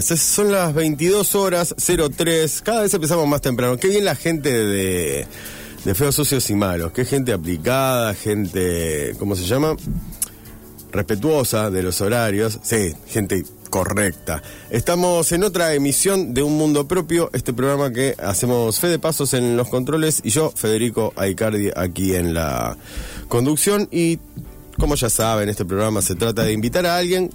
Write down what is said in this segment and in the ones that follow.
son las 22 horas 03. Cada vez empezamos más temprano. Qué bien la gente de, de Feos Socios y Malos. Qué gente aplicada, gente, ¿cómo se llama? Respetuosa de los horarios. Sí, gente correcta. Estamos en otra emisión de Un Mundo Propio, este programa que hacemos fe de pasos en los controles y yo, Federico Aicardi, aquí en la conducción. Y como ya saben, este programa se trata de invitar a alguien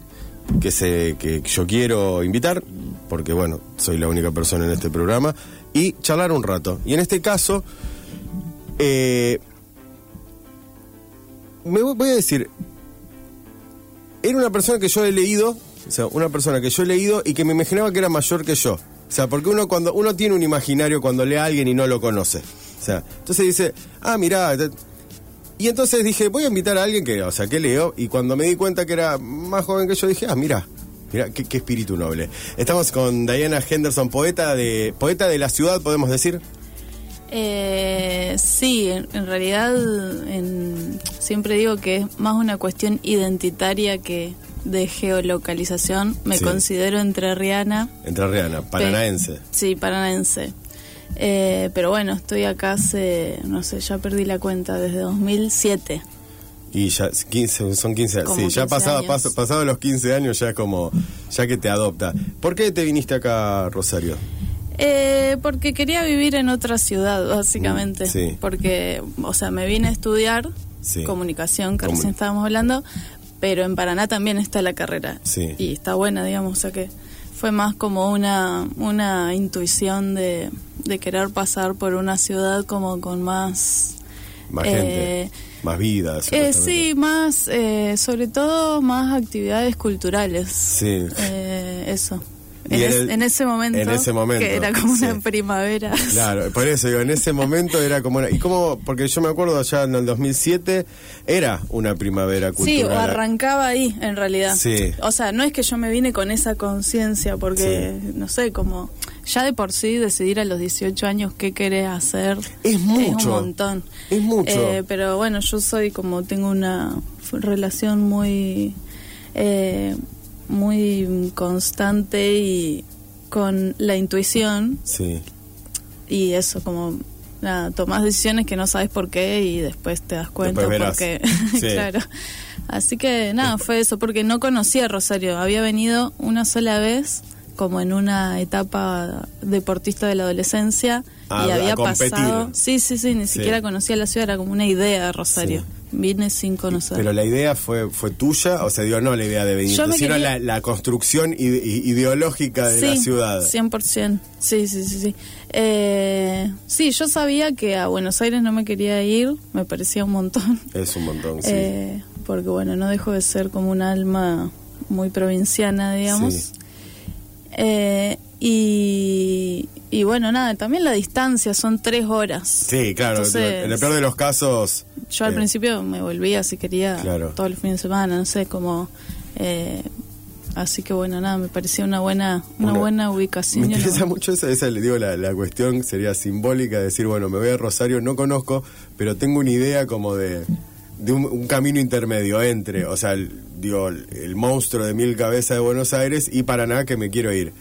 que, se, que yo quiero invitar, porque bueno, soy la única persona en este programa, y charlar un rato. Y en este caso, eh, me voy a decir, era una persona que yo he leído, o sea, una persona que yo he leído y que me imaginaba que era mayor que yo. O sea, porque uno cuando uno tiene un imaginario cuando lee a alguien y no lo conoce. O sea, entonces dice, ah, mirá. Y entonces dije, voy a invitar a alguien que, o sea, que leo. Y cuando me di cuenta que era más joven que yo, dije, ah, mirá. Mirá, qué, qué espíritu noble. Estamos con Diana Henderson, poeta de, poeta de la ciudad, podemos decir. Eh, sí, en, en realidad en- siempre digo que es más una cuestión identitaria que de geolocalización. Me Sí. considero entrerriana. Entrerriana, paranaense. Pe- Sí, paranaense. Eh, pero bueno, estoy acá hace, no sé, ya perdí la cuenta, desde 2007. Y ya 15, son 15 años. Como Sí, ya 15 pasado, años. pas- pasado los 15 años ya como, ya que te adopta. ¿Por qué te viniste acá, Rosario? Eh, porque quería vivir en otra ciudad, básicamente. Mm, sí. Porque, o sea, me vine a estudiar Sí. comunicación, que Comu- recién estábamos hablando, pero en Paraná también está la carrera. Sí. Y está buena, digamos, o sea que fue más como una, una intuición de, de querer pasar por una ciudad como con más... Más Eh, gente, más vida. Eh, sí, más, eh, sobre todo más actividades culturales. Sí. Eh, eso. En, en es- el- en ese momento. en ese momento, Que era como sí. una primavera. Claro, por eso digo, en ese momento era como una... ¿Y cómo? Porque yo me acuerdo allá en el 2007, era una primavera Sí, cultural. o arrancaba ahí, en realidad. Sí. O sea, no es que yo me vine con esa conciencia, porque, no sé, como ya de por sí decidir a los 18 años qué querés hacer Es mucho. un montón. Es mucho. Eh, pero bueno, yo soy como, tengo una relación muy, eh, muy constante y con la intuición Sí. y eso como nada, tomás decisiones que no sabes por qué y después te das cuenta Después verás. por qué. Sí. claro. Así que nada, fue eso, porque no conocía a Rosario. Había venido una sola vez, como en una etapa deportista de la adolescencia, A- y a había competir. pasado. Sí, sí, sí, ni Sí. siquiera conocía la ciudad, era como una idea de Rosario. Sí. Vine sin conocer. Pero la idea fue fue tuya, o sea, digo, no la idea de venir, sino quería- la, la construcción ide- ideológica de la Sí, ciudad. 100%. Sí, sí, sí, sí. Eh, sí, yo sabía que a Buenos Aires no me quería ir, me parecía un montón. Es un montón, sí. Eh, porque bueno, no dejo de ser como un alma muy provinciana, digamos. Sí. Eh, y, y bueno, nada, también la distancia, son tres horas. Sí, claro, Entonces, en el peor de los casos... Yo al eh, principio me volvía si quería Claro. todos los fines de semana, no sé, como... eh, así que bueno, nada, me parecía una buena una, buena Me ubicación. una interesa mucho esa, esa, le digo, la, la cuestión sería simbólica, de decir, bueno, me voy a Rosario, no conozco, pero tengo una idea como de, de un, un camino intermedio entre, o sea, el, digo, el, el monstruo de mil cabezas de Buenos Aires y Paraná que me quiero ir.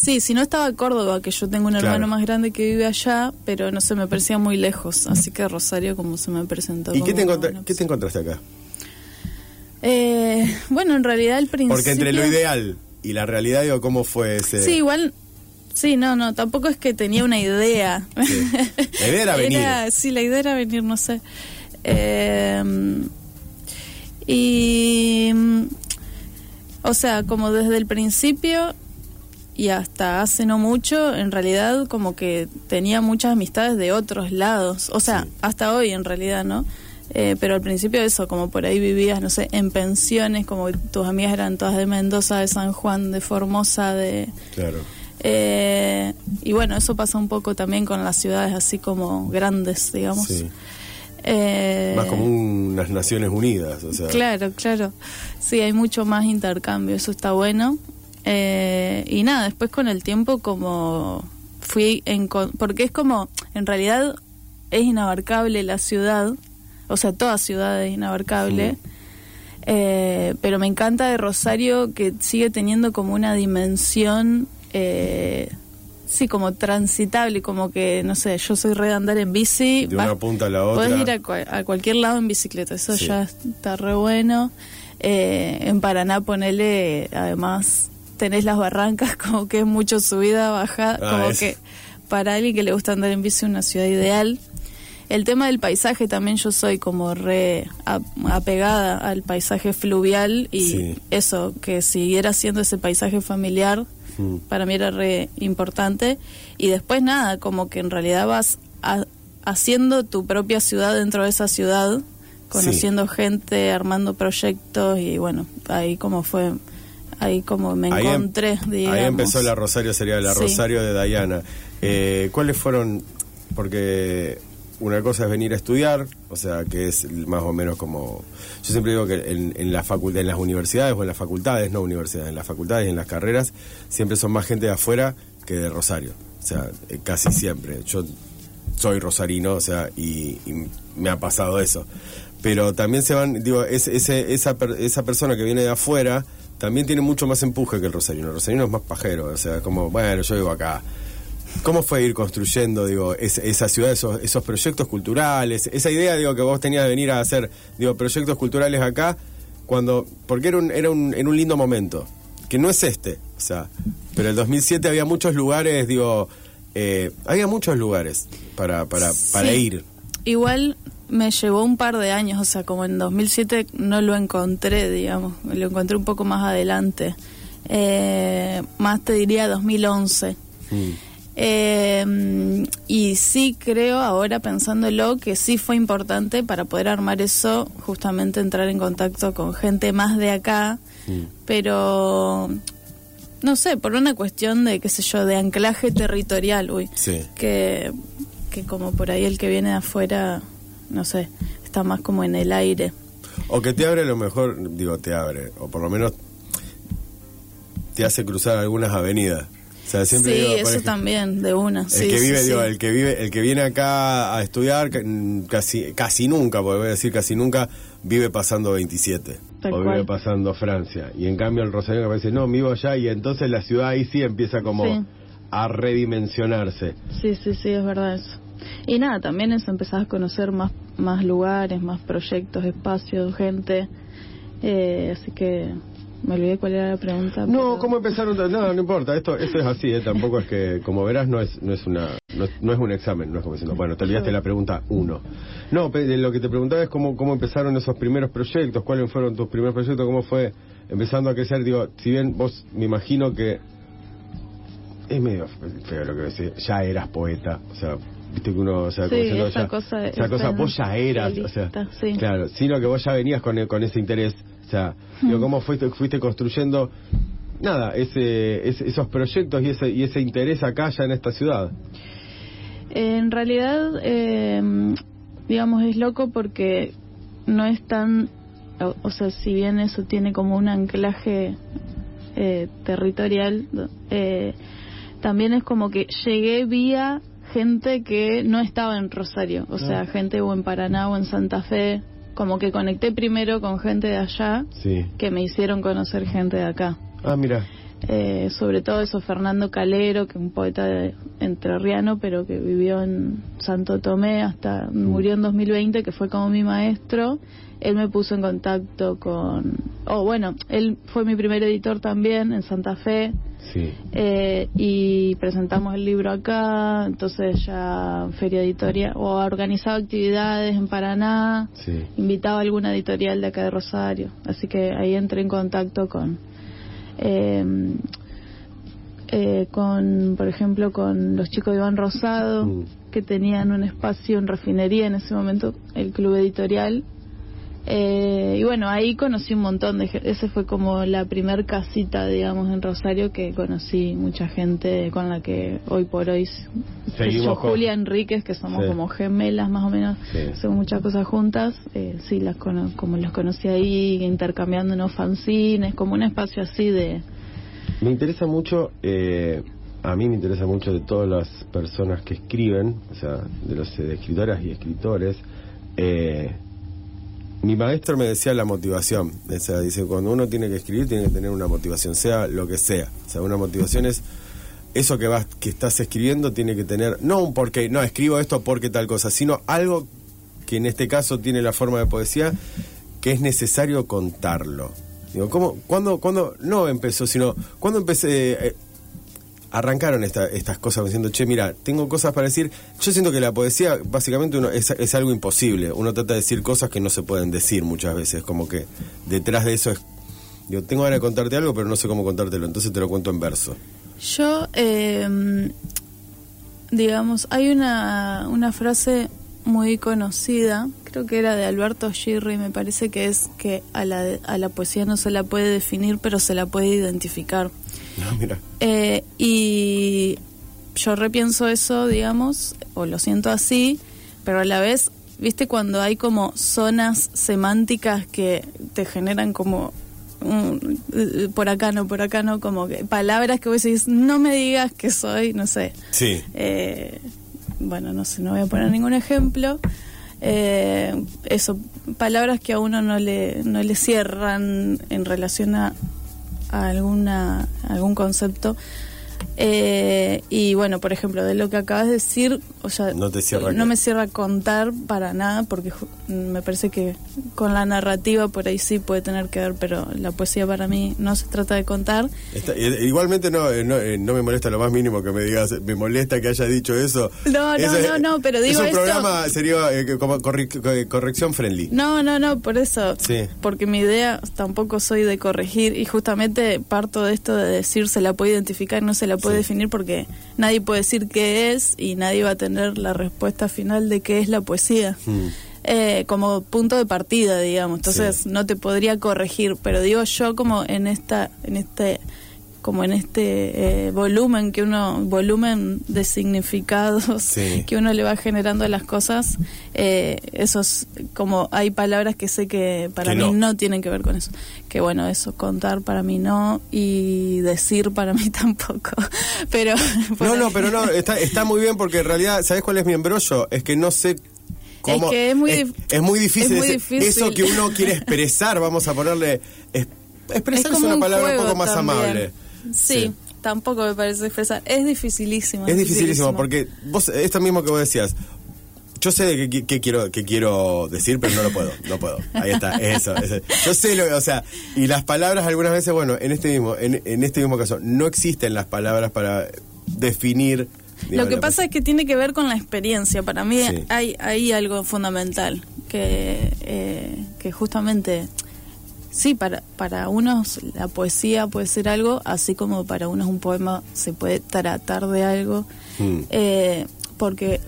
Sí, si no estaba Córdoba, que yo tengo un Claro. hermano más grande que vive allá, pero no sé, me parecía muy lejos. Así que Rosario como se me presentó. ¿Y como qué te, una qué te encontraste acá? Eh, bueno, en realidad al principio... Porque entre lo ideal y la realidad, digo, ¿cómo fue ese...? Sí, igual... Sí, no, no, tampoco es que tenía una idea. Sí. La idea era venir. sí, la idea era venir, no sé. Eh, y, o sea, como desde el principio y hasta hace no mucho, en realidad como que tenía muchas amistades de otros lados, o sea, hasta hoy en realidad, ¿no? Eh, pero al principio eso, como por ahí vivías, no sé, en pensiones, como tus amigas eran todas de Mendoza, de San Juan, de Formosa, de... Claro. Eh, y bueno, eso pasa un poco también con las ciudades así como grandes, digamos. Sí. Eh, Más como unas Naciones Unidas, o sea. Claro, claro. Sí, hay mucho más intercambio, eso está bueno. Eh, y nada, después con el tiempo como fui en... Porque es como, en realidad es inabarcable la ciudad, o sea, toda ciudad es inabarcable. Sí. Eh, pero me encanta de Rosario que sigue teniendo como una dimensión, eh, sí, como transitable, como que, no sé, yo soy re de andar en bici. De vas- una punta a la otra. Podés ir a, cua- a cualquier lado en bicicleta, eso Sí. ya está re bueno. Eh, en Paraná, ponele, además, tenés las barrancas, como que es mucho subida, bajada, Ah, como es- que para alguien que le gusta andar en bici, una ciudad ideal. El tema del paisaje también yo soy como re apegada al paisaje fluvial y Sí. eso, que siguiera siendo ese paisaje familiar, Mm. para mí era re importante. Y después nada, como que en realidad vas a- haciendo tu propia ciudad dentro de esa ciudad, conociendo gente, armando proyectos y bueno, ahí como fue, ahí como me Ahí em- encontré, digamos. Ahí empezó la Rosario, sería la Sí. Rosario de Diana. Eh, ¿Cuáles fueron? Porque una cosa es venir a estudiar, o sea, que es más o menos como... Yo siempre digo que en, en la facultad, en las universidades o en las facultades, no universidades, en las facultades y en las carreras, siempre son más gente de afuera que de Rosario. O sea, eh, casi siempre. Yo soy rosarino, o sea, y, y me ha pasado eso. Pero también se van, digo, es- ese, esa, per- esa persona que viene de afuera también tiene mucho más empuje que el rosarino. El rosarino es más pajero, o sea, como, bueno, yo vivo acá. ¿Cómo fue ir construyendo, digo, es- esa ciudad, esos, esos proyectos culturales, esa idea, digo, que vos tenías de venir a hacer, digo, proyectos culturales acá, cuando, porque era un, era un, en un lindo momento, que no es este, o sea, pero el 2007 había muchos lugares, digo, eh, había muchos lugares para, para, para Sí. ir. Igual me llevó un par de años, o sea, como en 2007 no lo encontré, digamos, lo encontré un poco más adelante. Eh, más te diría 2011. Mm. Eh, y sí creo ahora pensándolo que sí fue importante para poder armar eso, justamente entrar en contacto con gente más de acá, Mm. pero no sé, por una cuestión de, qué sé yo, de anclaje territorial, uy, Sí. que, que como por ahí el que viene de afuera, no sé, está más como en el aire. O que te abre a lo mejor, digo, te abre, o por lo menos te hace cruzar algunas avenidas. O sea, siempre sí, digo, eso ejemplo, también, de una. El sí, que vive, sí. digo, el que vive, el que viene acá a estudiar ca- casi, casi nunca, porque voy a decir casi nunca, vive pasando 27. Tal o vive cual. pasando Francia. Y en cambio el Rosario que parece, no, vivo allá, y entonces la ciudad ahí sí empieza como Sí. a redimensionarse. Sí, sí, sí, es verdad eso. Y nada, también eso, empezás a conocer más, más lugares, más proyectos, espacios, gente. Eh, así que me olvidé cuál era la pregunta. No, pero- ¿cómo empezaron? No, no importa, esto, esto es así, ¿eh? tampoco es que, como verás, no es, no es una, no, es- no es un examen, no es como diciendo, bueno, te olvidaste la pregunta uno. No, lo que te preguntaba es cómo, cómo empezaron esos primeros proyectos, cuáles fueron tus primeros proyectos, cómo fue empezando a crecer, digo, si bien vos me imagino que es medio feo lo que decís, ya eras poeta, o sea, viste que uno, o sea, Sí, diciendo, esa ya- cosa- esa esa cosa, vos ya eras, o sea, sí. claro, sino que vos ya venías con, con ese interés, o sea, Hmm. digo, cómo fuiste, fuiste construyendo, nada, ese, ese- esos proyectos y ese, y ese interés acá ya en esta ciudad. En realidad, eh, digamos, es loco porque no es tan, o, o sea, si bien eso tiene como un anclaje eh, territorial, eh, también es como que llegué vía gente que no estaba en Rosario, o sea, gente o en Paraná o en Santa Fe, como que conecté primero con gente de allá Sí. que me hicieron conocer gente de acá. Ah, mira. Eh, sobre todo eso Fernando Calero, que es un poeta de- entrerriano, pero que vivió en Santo Tomé hasta murió en 2020, que fue como mi maestro. Él me puso en contacto con o bueno, él fue mi primer editor también en Santa Fe. Sí. Eh, y presentamos el libro acá, entonces ya feria editorial, o ha organizado actividades en Paraná, Sí. invitaba a alguna editorial de acá de Rosario, así que ahí entré en contacto con, eh, eh, con, por ejemplo, con los chicos de Iván Rosado, Mm. que tenían un espacio en refinería en ese momento, el club editorial. Eh, y bueno, ahí conocí un montón de gente. Ese fue como la primer casita, digamos, en Rosario que conocí mucha gente con la que hoy por hoy, Seguimos yo, con- Julia Enríquez, que somos Sí. como gemelas más o menos, Sí. hacemos muchas cosas juntas. Eh, sí, las cono- como los conocí ahí, intercambiándonos fanzines, como un espacio así de... Me interesa mucho, eh, a mí me interesa mucho de todas las personas que escriben, o sea, de los eh, de escritoras y escritores. eh, mi maestro me decía la motivación. O sea, dice, cuando uno tiene que escribir, tiene que tener una motivación, sea lo que sea. O sea, una motivación es eso que vas, que estás escribiendo tiene que tener, no un porqué, no, escribo esto porque tal cosa, sino algo que en este caso tiene la forma de poesía, que es necesario contarlo. Digo, ¿cómo, cuándo, cuándo, no empezó, sino, cuando empecé, eh, arrancaron esta- estas cosas diciendo, che, mira, tengo cosas para decir. Yo siento que la poesía, básicamente, uno, es, es algo imposible. Uno trata de decir cosas que no se pueden decir muchas veces, como que detrás de eso es, digo, tengo ganas de contarte algo, pero no sé cómo contártelo, entonces te lo cuento en verso. Yo, eh, digamos, hay una, una frase muy conocida, creo que era de Alberto Girri, me parece que es que a la, a la poesía no se la puede definir, pero se la puede identificar. No, mira. Eh, y yo repienso eso, digamos, o lo siento así, pero a la vez, viste, cuando hay como zonas semánticas que te generan como eh, por acá no, por acá no, como que palabras que vos decís, no me digas que soy, no sé. Sí. Eh, bueno, no sé, no voy a poner ningún ejemplo. Eh, eso, palabras que a uno no le, no le cierran en relación a, a alguna, algún concepto. Eh, y bueno, por ejemplo, de lo que acabas de decir, o sea, No te cierra no me cierra contar para nada, porque me parece que con la narrativa por ahí sí puede tener que ver, pero la poesía para mí no se trata de contar. Está- eh, igualmente no, eh, no, eh, no me molesta lo más mínimo que me digas, me molesta que haya dicho eso. No, no, Eso no, no, pero digo Es un esto- programa, sería eh, como corri- co- corrección friendly. No, no, no, por eso. Sí. Porque mi idea tampoco soy de corregir y justamente parto de esto de decir se la puede identificar, no se la puede Sí. definir porque nadie puede decir qué es y nadie va a tener la respuesta final de qué es la poesía. Mm. Eh, como punto de partida, digamos. Entonces Sí. no te podría corregir, pero digo yo como en esta, en este como en este eh, volumen que uno, volumen de significados Sí. que uno le va generando a las cosas, eh, esos, como hay palabras que sé que para Que mí no. no. tienen que ver con eso. Que bueno, eso, contar para mí no y decir para mí tampoco. Pero. No, no, pero no, está, está muy bien porque en realidad, ¿sabes cuál es mi embrollo? Es que no sé. Es que es muy es, muy difícil, es muy ese- difícil. eso que uno quiere expresar, vamos a ponerle... es- expresar es, una un palabra un poco más también. amable. Sí, tampoco me parece expresar. Es dificilísimo. Es dificilísimo porque vos, esto mismo que vos decías, yo sé de qué, qué quiero, qué quiero decir, pero no lo puedo, no puedo. Ahí está, es eso. es eso. Yo sé lo, o sea, y las palabras algunas veces, bueno, en este mismo, en, en este mismo caso, no existen las palabras para definir. Lo que pasa es que tiene que ver con la experiencia. Para mí Sí. hay, hay algo fundamental que, eh, que justamente, sí, para, para unos la poesía puede ser algo, así como para unos un poema se puede tratar de algo, Mm. eh, porque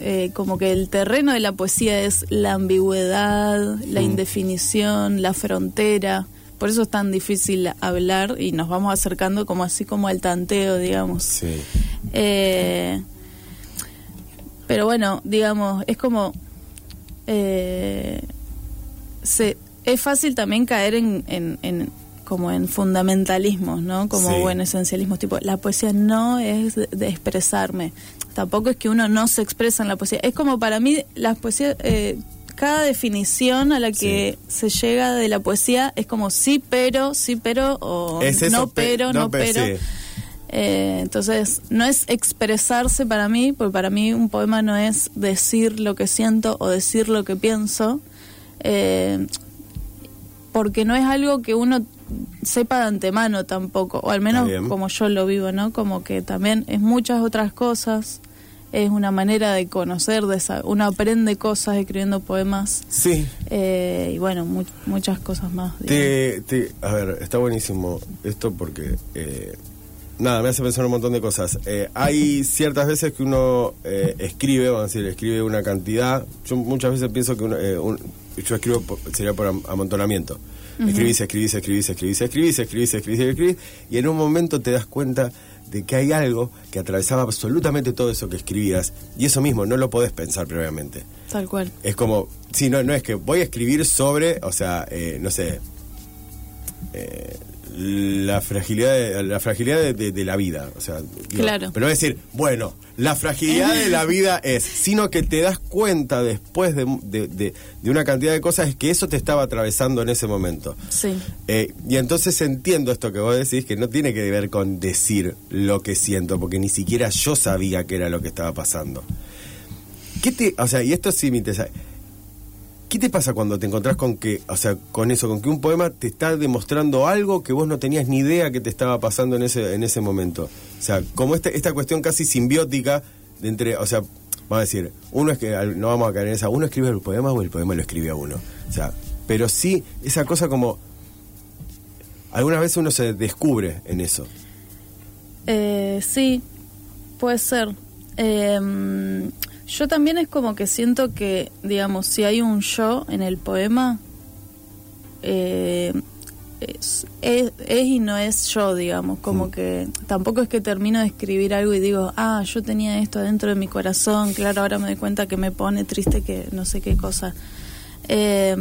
eh, como que el terreno de la poesía es la ambigüedad, la Mm. indefinición, la frontera. Por eso es tan difícil hablar y nos vamos acercando como así como al tanteo, digamos. Sí. Eh, pero bueno, digamos, es como... eh, se, es fácil también caer en, en, en- como en fundamentalismos, ¿no? Como Sí. o en esencialismos, tipo, la poesía no es de, de expresarme. Tampoco es que uno no se expresa en la poesía. Es como para mí, la poesía, eh, cada definición a la que se llega de la poesía es como sí, pero, sí, pero, o Es eso, no, pe- pero, no, no, pe- pero. sí. Eh, entonces, no es expresarse para mí, porque para mí un poema no es decir lo que siento o decir lo que pienso. Eh, porque no es algo que uno sepa de antemano tampoco, o al menos como yo lo vivo, ¿no? Como que también es muchas otras cosas, es una manera de conocer, de sa- uno aprende cosas escribiendo poemas Sí. eh, y bueno, mu- muchas cosas más. Te, te- a ver, está buenísimo esto porque, eh, nada, me hace pensar un montón de cosas. Eh, hay ciertas veces que uno eh, escribe, vamos a decir, escribe una cantidad. Yo muchas veces pienso que uno, eh, un- yo escribo, por- sería por am- amontonamiento. Escribís, escribís, escribís, escribís, escribís, escribís, escribís, escribís, y en un momento te das cuenta de que hay algo que atravesaba absolutamente todo eso que escribías, y eso mismo no lo podés pensar previamente. Tal cual. Es como, sí, no, no es que voy a escribir sobre, o sea, eh, no sé, eh, la fragilidad, de, la fragilidad de, de- de la vida, o sea, digo, Claro. pero es decir, bueno, la fragilidad de la vida es, sino que te das cuenta después de, de- de- de una cantidad de cosas que eso te estaba atravesando en ese momento. Sí. Eh, y entonces entiendo esto que vos decís, que no tiene que ver con decir lo que siento, porque ni siquiera yo sabía que era lo que estaba pasando. ¿Qué te, o sea, y esto sí me interesa. ¿Qué te pasa cuando te encontrás con que, o sea, con eso, con que un poema te está demostrando algo que vos no tenías ni idea que te estaba pasando en ese, en ese momento? O sea, como este, esta cuestión casi simbiótica de entre, o sea, vamos a decir, uno es que, no vamos a caer en esa, uno escribe el poema o el poema lo escribe a uno. O sea, pero sí, esa cosa como, algunas veces uno se descubre en eso. Eh, sí, puede ser. Eh, yo también es como que siento que, digamos, si hay un yo en el poema, eh, es, es- es y no es yo, digamos, como que tampoco es que termino de escribir algo y digo, ah, yo tenía esto dentro de mi corazón, claro, ahora me doy cuenta que me pone triste que no sé qué cosa. Eh,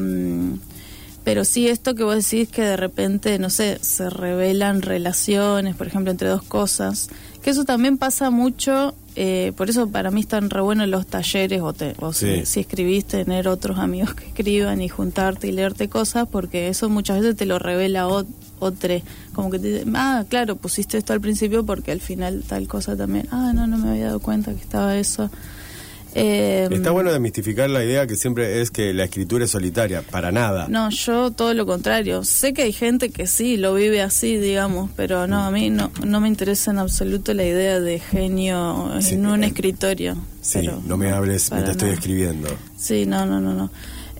pero sí esto que vos decís que de repente, no sé, se revelan relaciones, por ejemplo, entre dos cosas, que eso también pasa mucho, eh, por eso para mí están re buenos los talleres, o, te- o si, Sí. si escribís, tener otros amigos que escriban y juntarte y leerte cosas, porque eso muchas veces te lo revela ot- otro, como que te dice, ah, claro, pusiste esto al principio porque al final tal cosa también, ah, no, no me había dado cuenta que estaba eso. Eh, Está bueno desmistificar la idea que siempre es que la escritura es solitaria, para nada. No, yo todo lo contrario. Sé que hay gente que sí lo vive así, digamos, pero no, a mí no, no me interesa en absoluto la idea de genio Sí, en un eh, escritorio. Sí, pero no me hables mientras estoy escribiendo. Sí, no, no, no, no.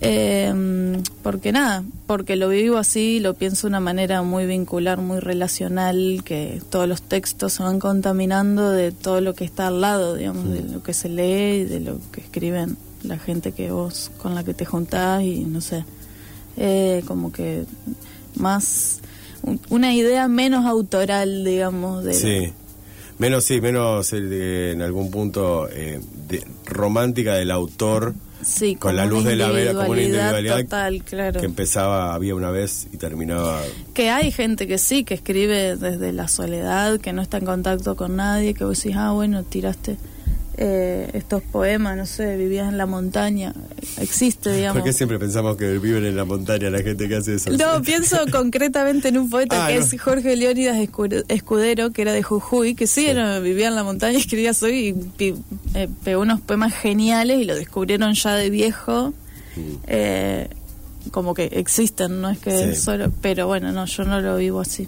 Eh, porque nada, porque lo vivo así, lo pienso de una manera muy vincular, muy relacional, que todos los textos se van contaminando de todo lo que está al lado, digamos, de lo que se lee y de lo que escriben la gente que vos con la que te juntás y no sé, eh, como que más un- una idea menos autoral, digamos, de Sí. Menos, sí, menos eh, de- en algún punto eh, de- romántica del autor sí, con la luz de la vela, como una individualidad total, claro. que empezaba, había una vez y terminaba. Que hay gente que sí, que escribe desde la soledad, que no está en contacto con nadie, que vos decís, ah, bueno, tiraste eh, estos poemas, no sé, vivías en la montaña. Existe, digamos. ¿Por qué siempre pensamos que viven en la montaña la gente que hace eso? No, pienso concretamente en un poeta Ah, que no. es Jorge Leónidas Escu- Escudero, que era de Jujuy, que sí, era- vivía en la montaña escribía soy y eh, pegó unos poemas geniales y lo descubrieron ya de viejo. Eh, como que existen, no es que Mm. Sí. solo. Pero bueno, no, yo no lo vivo así.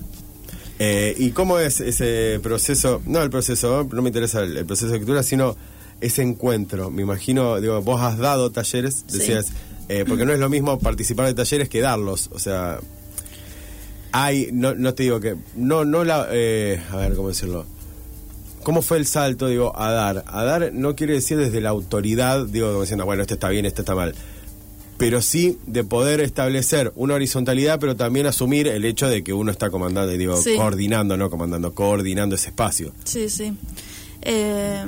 Eh, ¿Y cómo es ese proceso? No el proceso, no me interesa el, el proceso de escritura, sino ese encuentro. Me imagino, digo, vos has dado talleres, Sí. decías, eh, porque no es lo mismo participar de talleres que darlos. O sea, hay, no, no te digo que, no, no la, eh, a ver, ¿cómo decirlo? ¿Cómo fue el salto, digo, a dar? A dar no quiere decir desde la autoridad, digo, como diciendo, bueno, este está bien, este está mal. Pero sí de poder establecer una horizontalidad, pero también asumir el hecho de que uno está comandando, digo, Sí. coordinando, no comandando, coordinando ese espacio. Sí, sí. Eh,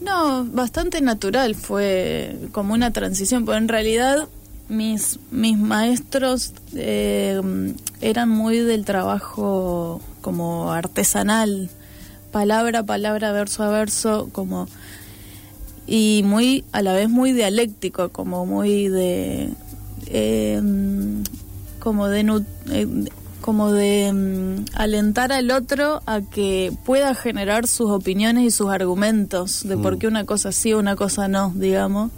no, bastante natural, fue como una transición, porque en realidad mis, mis maestros eh, eran muy del trabajo como artesanal, palabra a palabra, verso a verso, como y muy a la vez muy dialéctico, como muy de eh, como de eh, como de mm, alentar al otro a que pueda generar sus opiniones y sus argumentos de por qué una cosa sí o una cosa no, digamos,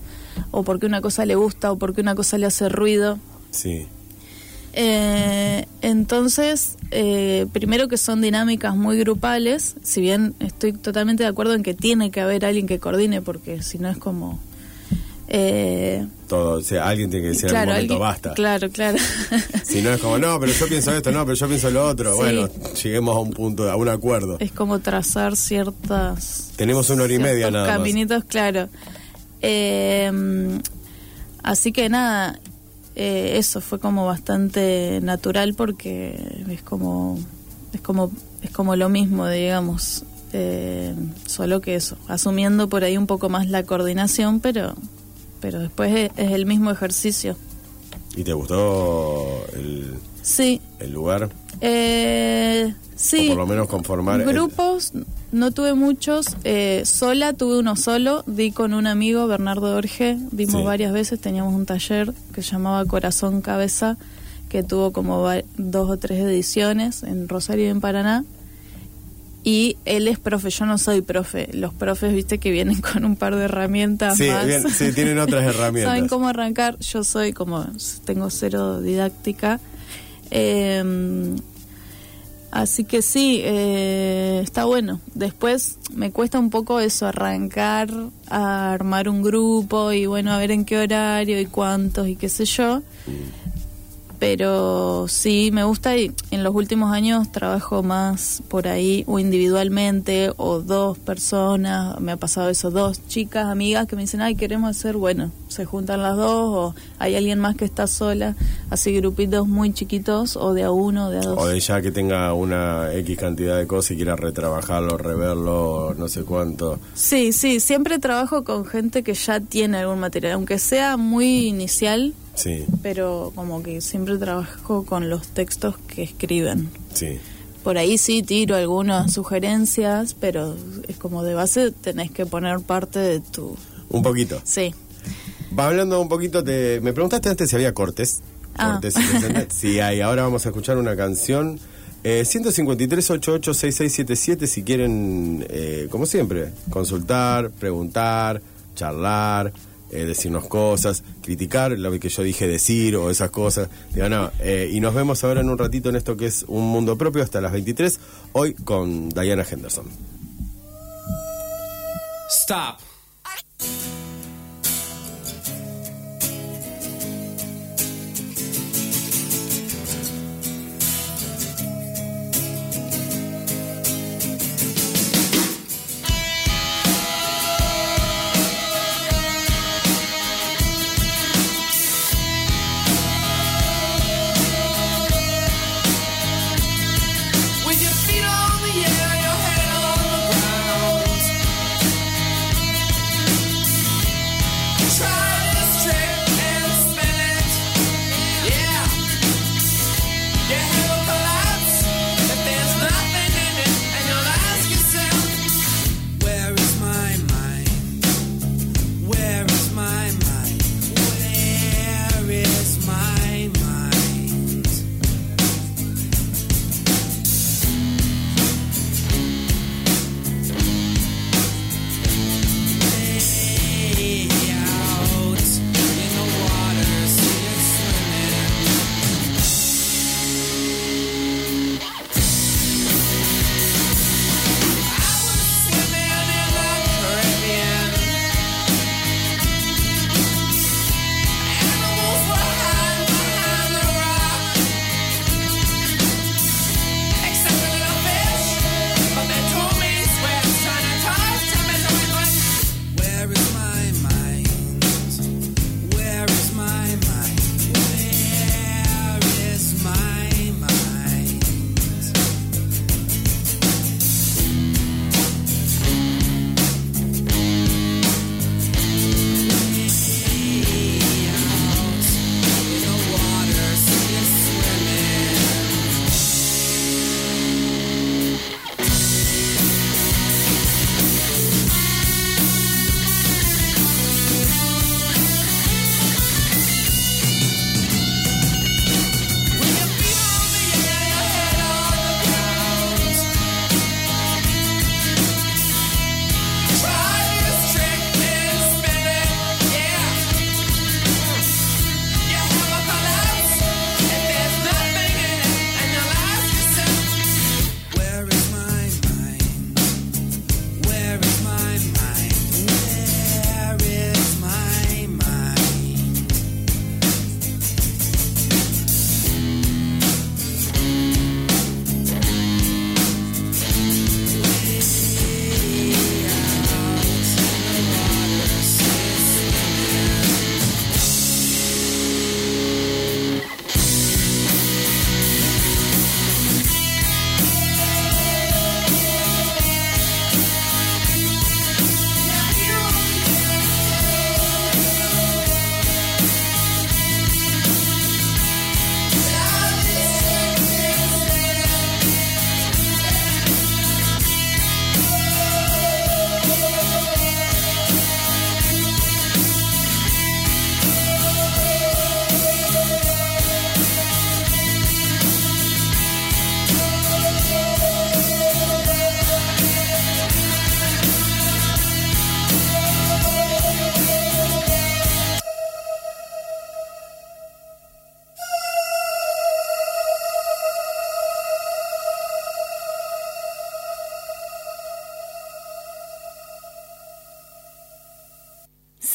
o por qué una cosa le gusta o por qué una cosa le hace ruido. Sí. Eh, entonces, eh, primero que son dinámicas muy grupales, si bien estoy totalmente de acuerdo en que tiene que haber alguien que coordine, porque si no es como... Eh, Todo, o sea, alguien tiene que decir en algún momento alguien- basta. Claro, claro. Si no es como, no, pero yo pienso esto, no, pero yo pienso lo otro. Sí. Bueno, lleguemos a un punto, a un acuerdo. es como trazar ciertas... Tenemos una hora y media nada más. caminitos, claro. Eh, así que nada, eh, eso fue como bastante natural porque es como es como es como lo mismo, digamos. Eh, solo que eso, asumiendo por ahí un poco más la coordinación, pero pero después es, es el mismo ejercicio. ¿Y te gustó el, Sí, el lugar? eh, sí. O por lo menos conformar. el- Grupos, no tuve muchos. eh, sola tuve uno solo. Di con un amigo, Bernardo Orge. Dimos Sí. varias veces. Teníamos un taller que se llamaba Corazón Cabeza, que tuvo como dos o tres ediciones en Rosario y en Paraná. Y él es profe, yo no soy profe. Los profes, viste, que vienen con un par de herramientas Sí, más. bien, sí, tienen otras herramientas. Saben cómo arrancar. Yo soy como, tengo cero didáctica. Eh, así que sí, eh, está bueno. Después me cuesta un poco eso, arrancar a armar un grupo y bueno, a ver en qué horario y cuántos y qué sé yo. Pero sí, me gusta y en los últimos años trabajo más por ahí o individualmente o dos personas, me ha pasado eso, dos chicas, amigas que me dicen, ay, queremos hacer, bueno, se juntan las dos o hay alguien más que está sola, así grupitos muy chiquitos o de a uno o de a dos. O de ya que tenga una X cantidad de cosas y quiera retrabajarlo, reverlo, no sé cuánto. Sí, sí, siempre trabajo con gente que ya tiene algún material, aunque sea muy inicial, Sí, pero como que siempre trabajo con los textos que escriben. sí. Por ahí sí tiro algunas sugerencias, pero es como de base tenés que poner parte de tu... Un poquito. Sí. Va hablando un poquito, te, me preguntaste antes si había cortes. Ah. Cortes sí, hay. Ahora vamos a escuchar una canción. Eh, 153-88-6677 si quieren, eh, como siempre, consultar, preguntar, charlar, eh, decirnos cosas, criticar lo que yo dije decir o esas cosas. Eh, y nos vemos ahora en un ratito en esto que es Un Mundo Propio hasta las 23, hoy con Diana Henderson. Stop.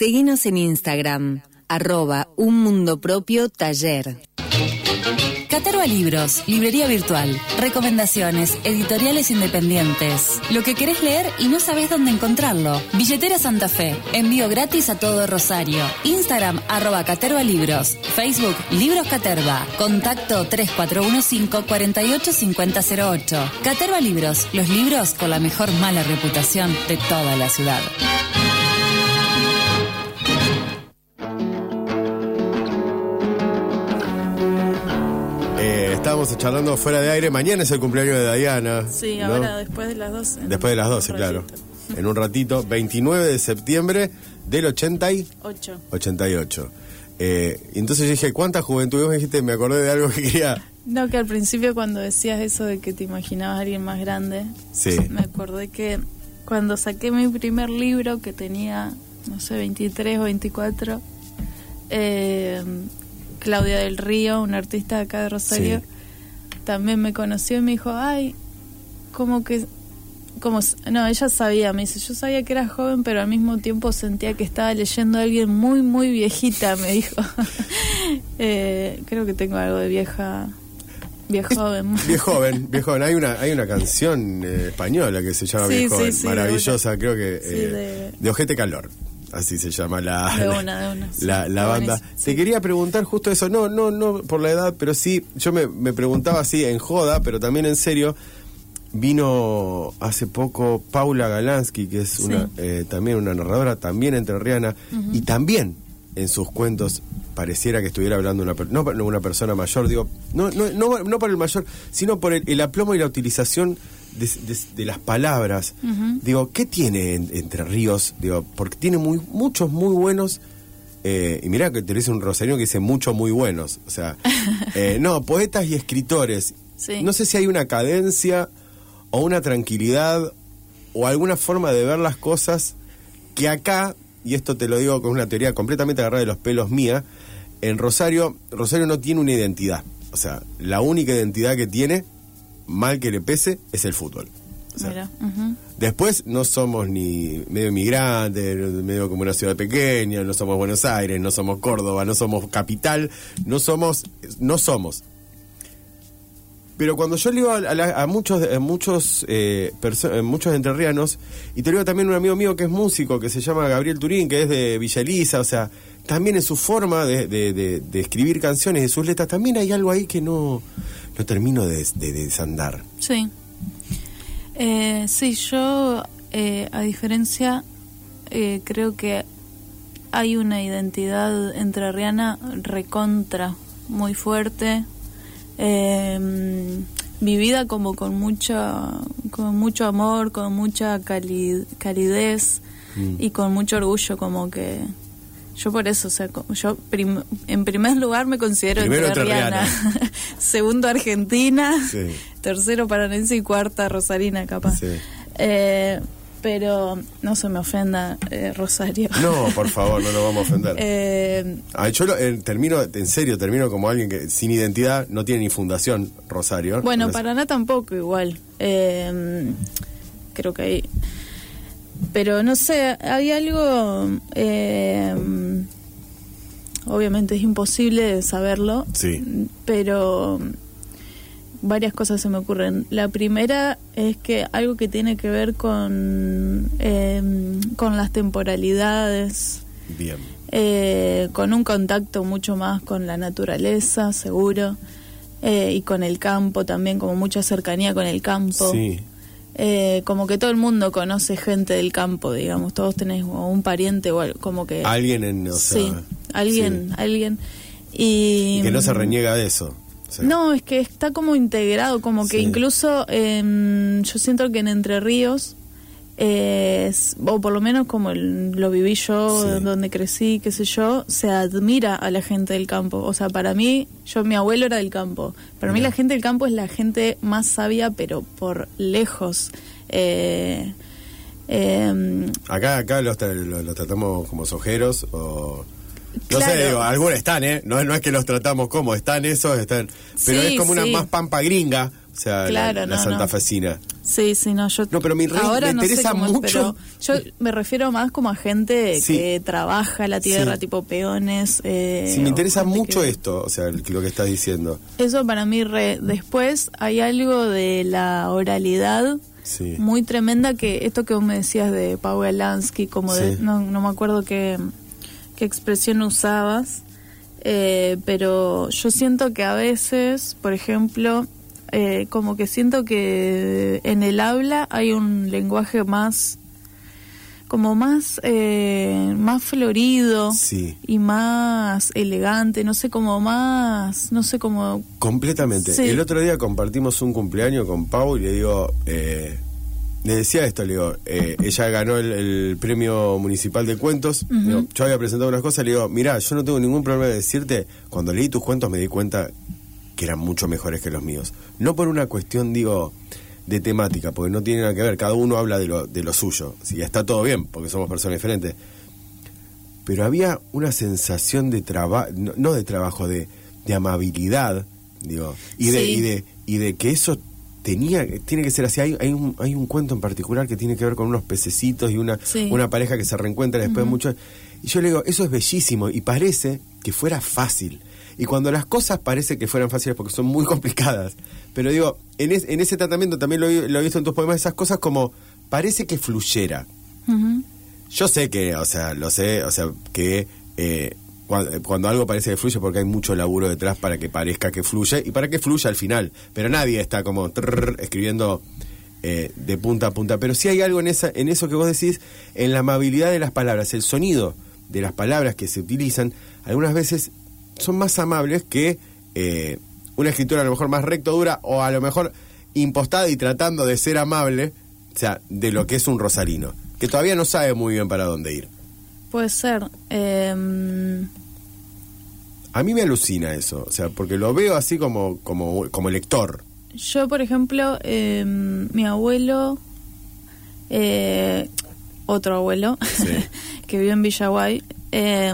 Seguinos en Instagram, arroba un mundo propio taller. Caterva Libros, librería virtual, recomendaciones, editoriales independientes, lo que querés leer y no sabés dónde encontrarlo. Billetera Santa Fe, envío gratis a todo Rosario. Instagram arroba Caterva Libros, Facebook Libros Caterva, contacto 3415 485008. Caterva Libros, los libros con la mejor mala reputación de toda la ciudad. Estábamos charlando fuera de aire. Mañana es el cumpleaños de Diana. Sí, ¿no? ahora después de las 12. Después de las 12, Un claro. En un ratito, 29 de septiembre del 80 y 8. 88. Eh, entonces yo dije, ¿cuánta juventud? Y vos me dijiste, me acordé de algo que quería. No, que al principio cuando decías eso de que te imaginabas a alguien más grande, Sí. me acordé que cuando saqué mi primer libro, que tenía, no sé, 23 o 24, eh, Claudia del Río, una artista de acá de Rosario, Sí. También me conoció y me dijo, ay, como que... Como, no, ella sabía, me dice, yo sabía que era joven, pero al mismo tiempo sentía que estaba leyendo a alguien muy, muy viejita, me dijo. Eh, creo que tengo algo de vieja, vieja joven. Viejo joven, viejo joven. Hay una, hay una canción eh, española que se llama Sí, Viejo sí, joven, sí, maravillosa, creo que eh, de- de... Ojete Calor. Así se llama la, De una, de una, sí. la, banda. Te quería preguntar justo eso, no, no, no por la edad, pero sí, yo me, me preguntaba así en joda, pero también en serio. Vino hace poco Paula Galansky, que es Sí. una eh, también una narradora, también entrerriana, y también en sus cuentos pareciera que estuviera hablando una no una persona mayor, digo, no, no, no, no por el mayor, sino por el, el aplomo y la utilización de, de- de las palabras. Digo, ¿qué tiene en- Entre Ríos? Digo, porque tiene muy, muchos muy buenos. eh, y mira que te dice un rosario que dice muchos muy buenos. O sea, eh, no, poetas y escritores. Sí. No sé si hay una cadencia o una tranquilidad o alguna forma de ver las cosas que acá, y esto te lo digo con una teoría completamente agarrada de los pelos mía, en Rosario, Rosario no tiene una identidad. O sea, la única identidad que tiene, mal que le pese, es el fútbol. O sea, Mira, ujú. Después no somos ni medio inmigrantes, medio como una ciudad pequeña, no somos Buenos Aires, no somos Córdoba, no somos capital, no somos, no somos. Pero cuando yo le digo a, a a muchos, a muchos, eh, muchos entrerrianos, y te digo también un amigo mío que es músico, que se llama Gabriel Turín, que es de Villa Elisa, o sea, también en su forma de, de- de- de escribir canciones, de sus letras, también hay algo ahí que no, no termino de, de- de desandar. Sí. Eh, sí, yo, eh, a diferencia, eh, creo que hay una identidad entrerriana recontra, muy fuerte, eh, vivida como con mucha, con mucho amor, con mucha cali- calidez Mm. y con mucho orgullo, como que yo por eso, o sea, yo prim- en primer lugar me considero entrerriana, segundo argentina, Sí. tercero paranense y cuarta rosarina capaz. Sí. Eh, pero no se me ofenda eh, Rosario. No, por favor, no nos vamos a ofender. Eh, Ah, yo lo- eh, termino, en serio, termino como alguien que sin identidad no tiene ni fundación, Rosario. bueno, Paraná tampoco igual. Eh, creo que hay... Pero no sé, hay algo... eh, obviamente es imposible saberlo. Sí. Pero varias cosas se me ocurren. La primera es que algo que tiene que ver con, eh, con las temporalidades, Bien. eh, con un contacto mucho más con la naturaleza, seguro, eh, y con el campo también, como mucha cercanía con el campo. Sí. Eh, como que todo el mundo conoce gente del campo, digamos, todos tenés o un pariente o algo, como que... Alguien en. O sea, sí, alguien, sí. alguien. Y, Y que no se reniega de eso. O sea, no, es que está como integrado, como que Sí. incluso em, yo siento que en Entre Ríos, eh, es- o por lo menos como el- lo viví yo, Sí. donde crecí, qué sé yo, se admira a la gente del campo. O sea, para mí, yo mi abuelo era del campo. Para mí Mirá. la gente del campo es la gente más sabia, pero por lejos. Eh, em, Acá, acá los, tra- los, los tratamos como sojeros o. No sé, Claro. digo, algunos están, ¿eh? No, no es que los tratamos como, están esos, están. Pero Sí, es como una sí. más pampa gringa, o sea, la- Claro, la, no, Santa no. Sí, sí, no, yo No, pero me re- ahora me no interesa cómo es, mucho- pero yo me refiero más como a gente Sí. que trabaja la tierra, Sí. tipo peones. Eh, Sí, me interesa mucho que- esto, o sea, lo que estás diciendo. Eso para mí, re- después hay algo de la oralidad Sí. muy tremenda que esto que vos me decías de Paul Lansky, como de, no, no me acuerdo qué, qué expresión usabas, eh, pero yo siento que a veces, por ejemplo, eh, como que siento que en el habla hay un lenguaje más como más eh, más florido Sí. y más elegante no sé como más no sé como Completamente. Sí. El otro día compartimos un cumpleaños con Pau y le digo, eh, le decía esto, le digo, eh, ella ganó el, el premio municipal de cuentos, digo, yo había presentado unas cosas, le digo, mira, yo no tengo ningún problema de decirte, cuando leí tus cuentos me di cuenta que eran mucho mejores que los míos. No por una cuestión, digo, de temática, porque no tiene nada que ver, cada uno habla de lo, de lo suyo, si está todo bien, porque somos personas diferentes, pero había una sensación de trabajo, no, no de trabajo, de, de amabilidad, digo, y de, Sí. y de, y de que eso tenía, tiene que ser así. Hay, hay, un, hay un cuento en particular que tiene que ver con unos pececitos y una, Sí. una pareja que se reencuentra después de mucho. Y yo le digo, eso es bellísimo y parece que fuera fácil. Y cuando las cosas parece que fueran fáciles porque son muy complicadas. Pero digo, en, es- en ese tratamiento también lo, he- lo he visto en tus poemas, esas cosas como parece que fluyera. Ujú. Yo sé que, o sea, lo sé, o sea, que eh, cuando, cuando algo parece que fluye porque hay mucho laburo detrás para que parezca que fluye y para que fluya al final. Pero nadie está como trrr, escribiendo eh, de punta a punta. Pero sí hay algo en, esa, en eso que vos decís, en la amabilidad de las palabras, el sonido de las palabras que se utilizan, algunas veces son más amables que eh, una escritura a lo mejor más recto dura o a lo mejor impostada y tratando de ser amable, o sea, de lo que es un rosarino, que todavía no sabe muy bien para dónde ir. puede ser Em, A mí me alucina eso, o sea, porque lo veo así como, como, como lector. Yo, por ejemplo, eh, mi abuelo, eh, otro abuelo, Sí. que vive en Villaguay, eh,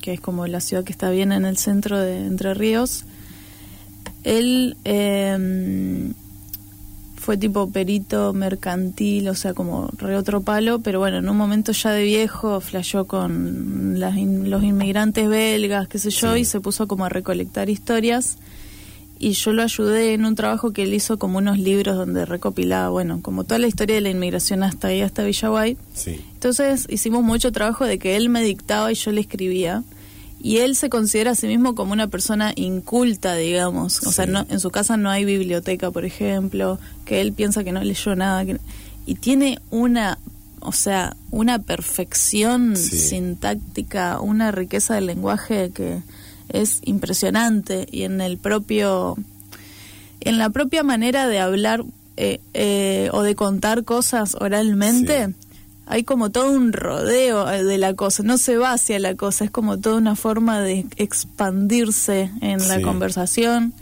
que es como la ciudad que está bien en el centro de Entre Ríos, él eh, fue tipo perito mercantil, o sea, como re otro palo, pero bueno, en un momento ya de viejo flasheó con las in- los inmigrantes belgas, qué sé yo, Sí. y se puso como a recolectar historias y yo lo ayudé en un trabajo que él hizo como unos libros donde recopilaba, bueno, como toda la historia de la inmigración hasta ahí, hasta Villaguay. Sí. Entonces hicimos mucho trabajo de que él me dictaba y yo le escribía. Y él se considera a sí mismo como una persona inculta, digamos. O sea, no, en su casa no hay biblioteca, por ejemplo, que él piensa que no leyó nada. que- y tiene una, o sea, una perfección Sí. sintáctica, una riqueza del lenguaje que es impresionante. Y en el propio, en la propia manera de hablar eh, eh, o de contar cosas oralmente, Sí. Hay como todo un rodeo eh, de la cosa, no se va hacia la cosa, es como toda una forma de expandirse en la conversación.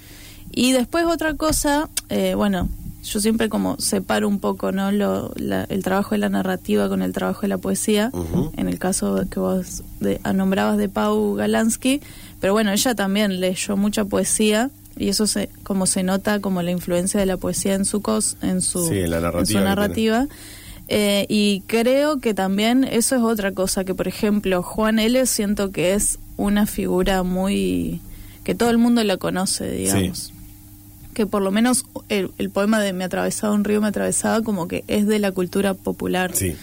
Y después otra cosa, eh, bueno, yo siempre como separo un poco no Lo- la- el trabajo de la narrativa con el trabajo de la poesía, en el caso que vos de- ah, nombrabas de Pau Galansky, pero bueno, ella también leyó mucha poesía y eso se como se nota como la influencia de la poesía en su cos en su Sí, en la narrativa su narrativa. Eh, y creo que también eso es otra cosa que por ejemplo Juan L siento que es una figura muy que todo el mundo la conoce digamos que por lo menos el, el poema de Me atravesaba un río, me atravesaba como que es de la cultura popular. Sí.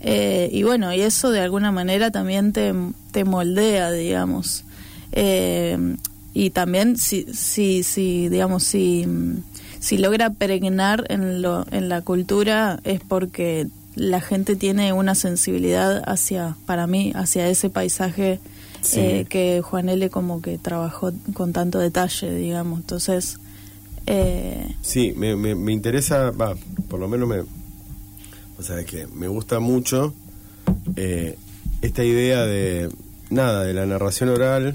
Eh, y bueno, y eso de alguna manera también te, te moldea, digamos. Eh, y también si, si, si digamos, si, si logra peregnar en, lo, en la cultura es porque la gente tiene una sensibilidad hacia, para mí, hacia ese paisaje Sí. eh, que Juan L. como que trabajó con tanto detalle, digamos. Entonces, eh, Sí, me, me, me interesa, va, por lo menos me... O sea, que me gusta mucho eh, esta idea de, nada, de la narración oral,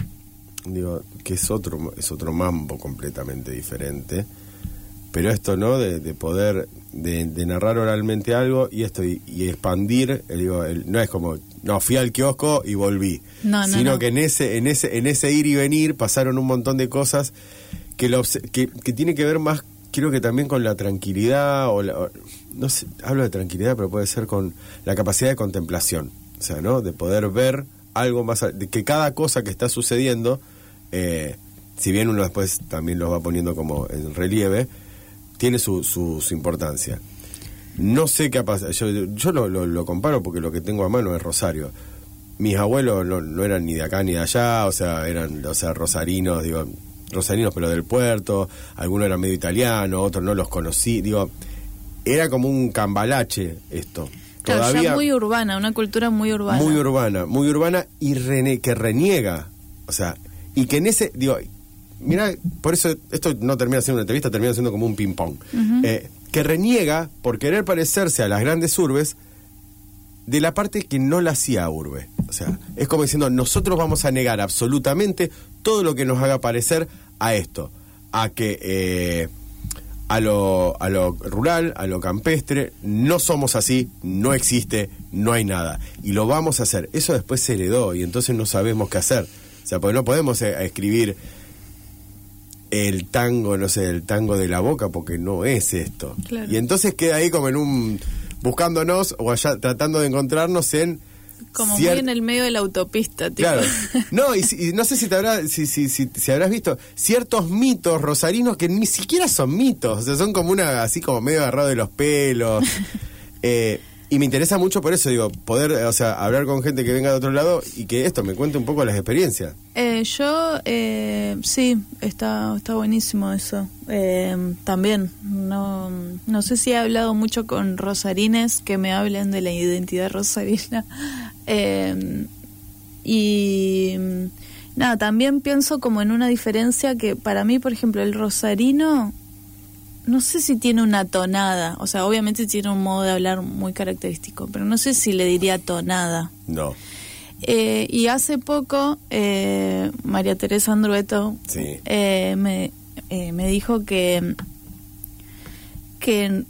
digo, que es otro, es otro mambo completamente diferente, pero esto, ¿no? De, de poder, de, de narrar oralmente algo y esto, y, y expandir, eh, digo, el- no es como, no, fui al kiosco y volví, No, no, sino no. que en ese, en ese, en ese ir y venir pasaron un montón de cosas que, lo que, que tiene que ver más quiero que también con la tranquilidad, o, la- o- no sé, hablo de tranquilidad, pero puede ser con la capacidad de contemplación, o sea, ¿no? De poder ver algo más, de que cada cosa que está sucediendo, eh, si bien uno después también lo va poniendo como en relieve, tiene su, su, su importancia. No sé qué ha pasado, yo, yo lo, lo- lo comparo porque lo que tengo a mano es Rosario. Mis abuelos no, no eran ni de acá ni de allá, o sea, eran o sea, rosarinos, digo, rosarinos pero del puerto, algunos eran medio italianos, otros no los conocí, digo, era como un cambalache esto. Claro, ya Todavía muy urbana, una cultura muy urbana. muy urbana, muy urbana y rene- que reniega, o sea, y que en ese, digo, mira, por eso esto no termina siendo una entrevista, termina siendo como un ping pong, Eh, que reniega por querer parecerse a las grandes urbes de la parte que no la hacía urbe. O sea, es como diciendo, nosotros vamos a negar absolutamente todo lo que nos haga parecer a esto, a que eh, a, lo, a lo rural, a lo campestre, no somos así, no existe, no hay nada. Y lo vamos a hacer. Eso después se heredó y entonces no sabemos qué hacer. O sea, porque no podemos eh, escribir el tango, no sé, el tango de la boca, porque no es esto. Claro. Y entonces queda ahí como en un buscándonos o allá tratando de encontrarnos en Como cier- muy en el medio de la autopista, tipo. Claro. No, y no sé si te habrá, si, si, si, si habrás visto ciertos mitos rosarinos que ni siquiera son mitos, o sea, son como una, así como medio agarrado de los pelos. Eh, y me interesa mucho por eso, digo, poder, o sea, hablar con gente que venga de otro lado y que esto me cuente un poco las experiencias. Eh, yo, eh, sí, está, está buenísimo eso. Eh, también, no, no sé si he hablado mucho con rosarines que me hablen de la identidad rosarina. Eh, y nada, también pienso como en una diferencia que para mí, por ejemplo, el rosarino, no sé si tiene una tonada, o sea, obviamente tiene un modo de hablar muy característico, pero no sé si le diría tonada. No. Eh, y hace poco, eh, María Teresa Andrueto Sí. eh, me, eh, me dijo que, que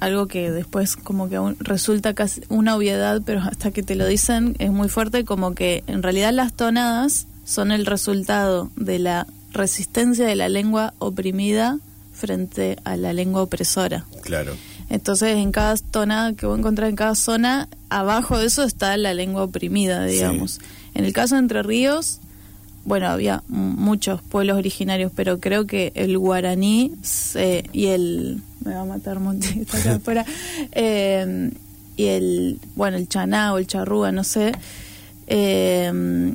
algo que después como que resulta casi una obviedad, pero hasta que te lo dicen es muy fuerte, como que en realidad las tonadas son el resultado de la resistencia de la lengua oprimida frente a la lengua opresora. Claro. Entonces, en cada tonada que vos encontrás en cada zona, abajo de eso está la lengua oprimida, digamos. En el caso de Entre Ríos, bueno, había muchos pueblos originarios, pero creo que el guaraní se- y el... Me va a matar Monty, está acá afuera. Eh, y el, bueno, el chaná o el charrúa, no sé. Eh,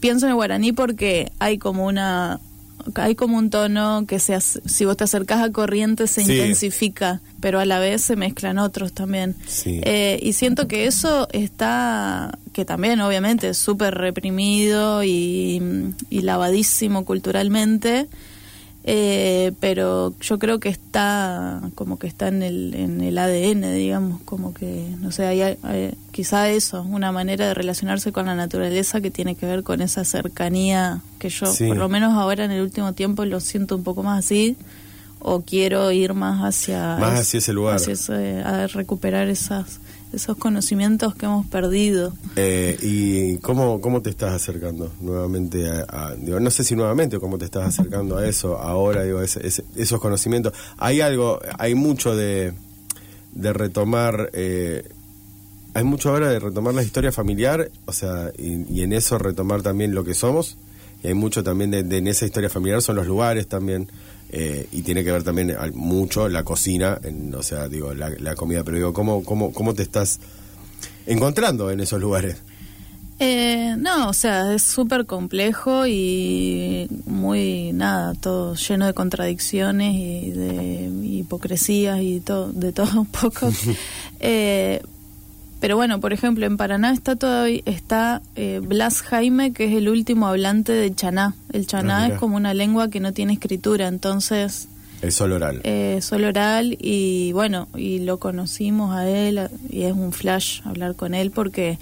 pienso en el guaraní porque hay como una... Hay como un tono que se hace- si vos te acercás a Corrientes se Sí. intensifica, pero a la vez se mezclan otros también. Sí. Eh, y siento que eso está, que también obviamente es súper reprimido y, y lavadísimo culturalmente, eh, pero yo creo que está como que está en el, en el ADN, digamos, como que, no sé, hay, hay- quizá eso, una manera de relacionarse con la naturaleza que tiene que ver con esa cercanía que yo, Sí. por lo menos ahora en el último tiempo lo siento un poco más así, o quiero ir más hacia Más hacia ese lugar. hacia ese- a recuperar esas esos conocimientos que hemos perdido. Eh, ¿Y cómo, cómo te estás acercando nuevamente a, digo, no sé si nuevamente o cómo te estás acercando a eso ahora, digo, ese- ese- esos conocimientos? Hay algo, hay mucho de, de retomar, eh, hay mucho ahora de retomar la historia familiar, o sea, y, en eso retomar también lo que somos, y hay mucho también de en esa historia familiar, son los lugares también, eh, y tiene que ver también mucho la cocina, en, o sea, digo, la, la comida, pero digo, ¿cómo, cómo, cómo te estás encontrando en esos lugares? Eh, no, o sea, es súper complejo y muy, nada, todo lleno de contradicciones y de hipocresías y todo, de todo un poco. Eh, pero bueno, por ejemplo, en Paraná está todavía, está eh, Blas Jaime, que es el último hablante de Chaná. El Ah, Chaná mirá. es como una lengua que no tiene escritura, entonces El sol oral. eh, solo oral y bueno, y lo conocimos a él y es un flash hablar con él porque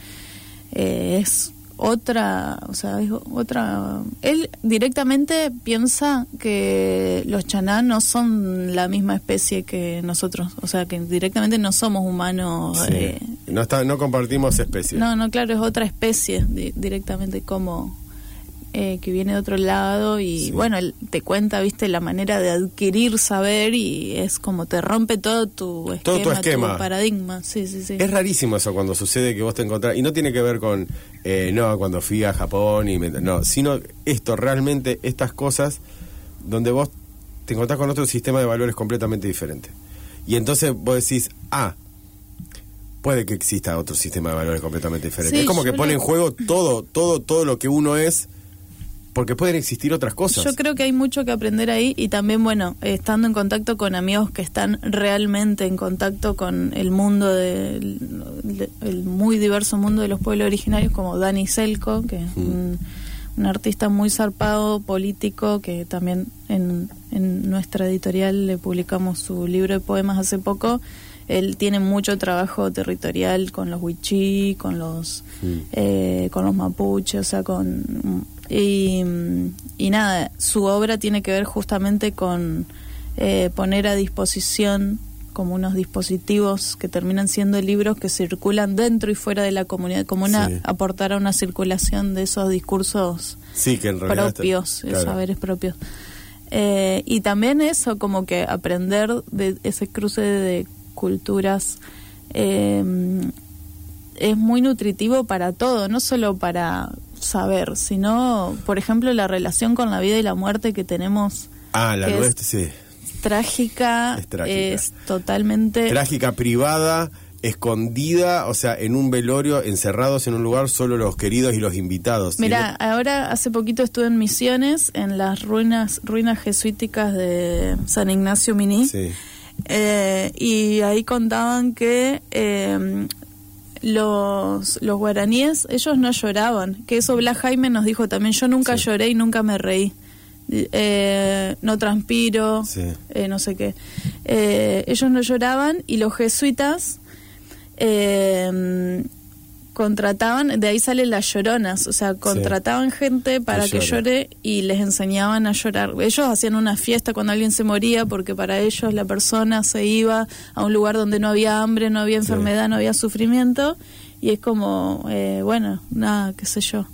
eh, es otra, o sea, es otra... Él directamente piensa que los chaná no son la misma especie que nosotros, o sea, que directamente no somos humanos. Sí. eh, no, está, no compartimos especies. no, no, claro, es otra especie di- directamente como... eh, que viene de otro lado y Sí. bueno, él te cuenta, viste, la manera de adquirir saber y es como te rompe todo tu esquema, Todo tu esquema. paradigma. Sí, sí, sí. Es rarísimo eso cuando sucede que vos te encontrás, y no tiene que ver con, eh, no, cuando fui a Japón, y me- no, sino esto, realmente, estas cosas donde vos te encontrás con otro sistema de valores completamente diferente. Y entonces vos decís, ah, puede que exista otro sistema de valores completamente diferente. Sí, es como que pone lo- en juego todo, todo, todo lo que uno es, porque pueden existir otras cosas. Yo creo que hay mucho que aprender ahí y también, bueno, estando en contacto con amigos que están realmente en contacto con el mundo de- el muy diverso mundo de los pueblos originarios, como Dani Selko, que es un, un artista muy zarpado, político, que también en, en nuestra editorial le publicamos su libro de poemas hace poco. Él tiene mucho trabajo territorial con los wichí, con los eh, con los mapuches, o sea, con y, y nada, su obra tiene que ver justamente con eh, poner a disposición como unos dispositivos que terminan siendo libros que circulan dentro y fuera de la comunidad, como una Sí. aportar a una circulación de esos discursos Sí, que en realidad... está- propios, claro. saberes propios. Eh, y también eso, como que aprender de ese cruce de culturas eh, es muy nutritivo para todo, no solo para saber, sino, por ejemplo, la relación con la vida y la muerte que tenemos. Ah, la que es nuestra, sí. Trágica, Es trágica. es totalmente... trágica privada, escondida, o sea, en un velorio, encerrados en un lugar, solo los queridos y los invitados. Mira, ahora hace poquito estuve en Misiones, en las ruinas, ruinas jesuíticas de San Ignacio Miní. sí. Eh, y ahí contaban que eh, los, los guaraníes, ellos no lloraban. Que eso Blas Jaime nos dijo también, yo nunca Sí. lloré y nunca me reí. Eh, no transpiro, Sí. eh, no sé qué. Eh, ellos no lloraban y los jesuitas eh, contrataban, de ahí salen las lloronas, o sea, contrataban gente para que, llore. llore y les enseñaban a llorar. Ellos hacían una fiesta cuando alguien se moría porque para ellos la persona se iba a un lugar donde no había hambre, no había enfermedad, no había sufrimiento y es como, eh, bueno, nada, qué sé yo.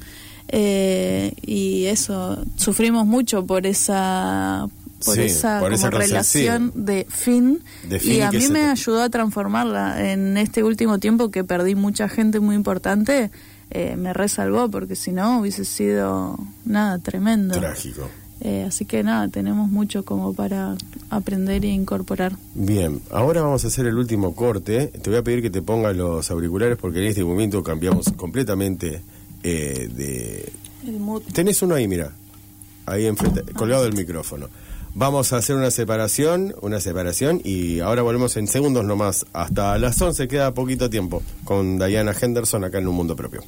Eh, y eso, sufrimos mucho por esa por Sí, esa, por relación, de fin, De fin y a mí me te- ayudó a transformarla en este último tiempo que perdí mucha gente muy importante eh, me resalvó porque si no hubiese sido nada tremendo Trágico. Eh, así que nada tenemos mucho como para aprender e incorporar Bien, ahora vamos a hacer el último corte. Te voy a pedir que te pongas los auriculares porque en este momento cambiamos completamente eh, de... el mood Tenés uno ahí, mira. Ahí enfrente, colgado del micrófono. Vamos a hacer una separación, una separación y ahora volvemos en segundos nomás. Hasta las 11 queda poquito tiempo con Diana Henderson acá en Un Mundo Propio.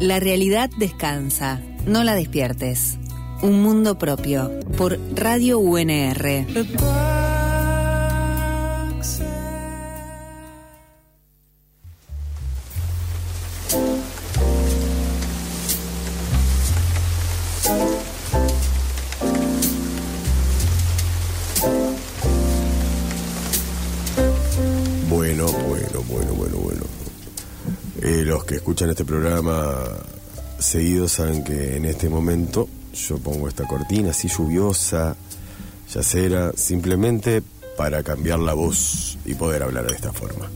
La realidad descansa, no la despiertes. Un mundo propio por Radio UNR. Escuchan este programa seguido saben que en este momento yo pongo esta cortina así lluviosa, yacera, simplemente para cambiar la voz y poder hablar de esta forma.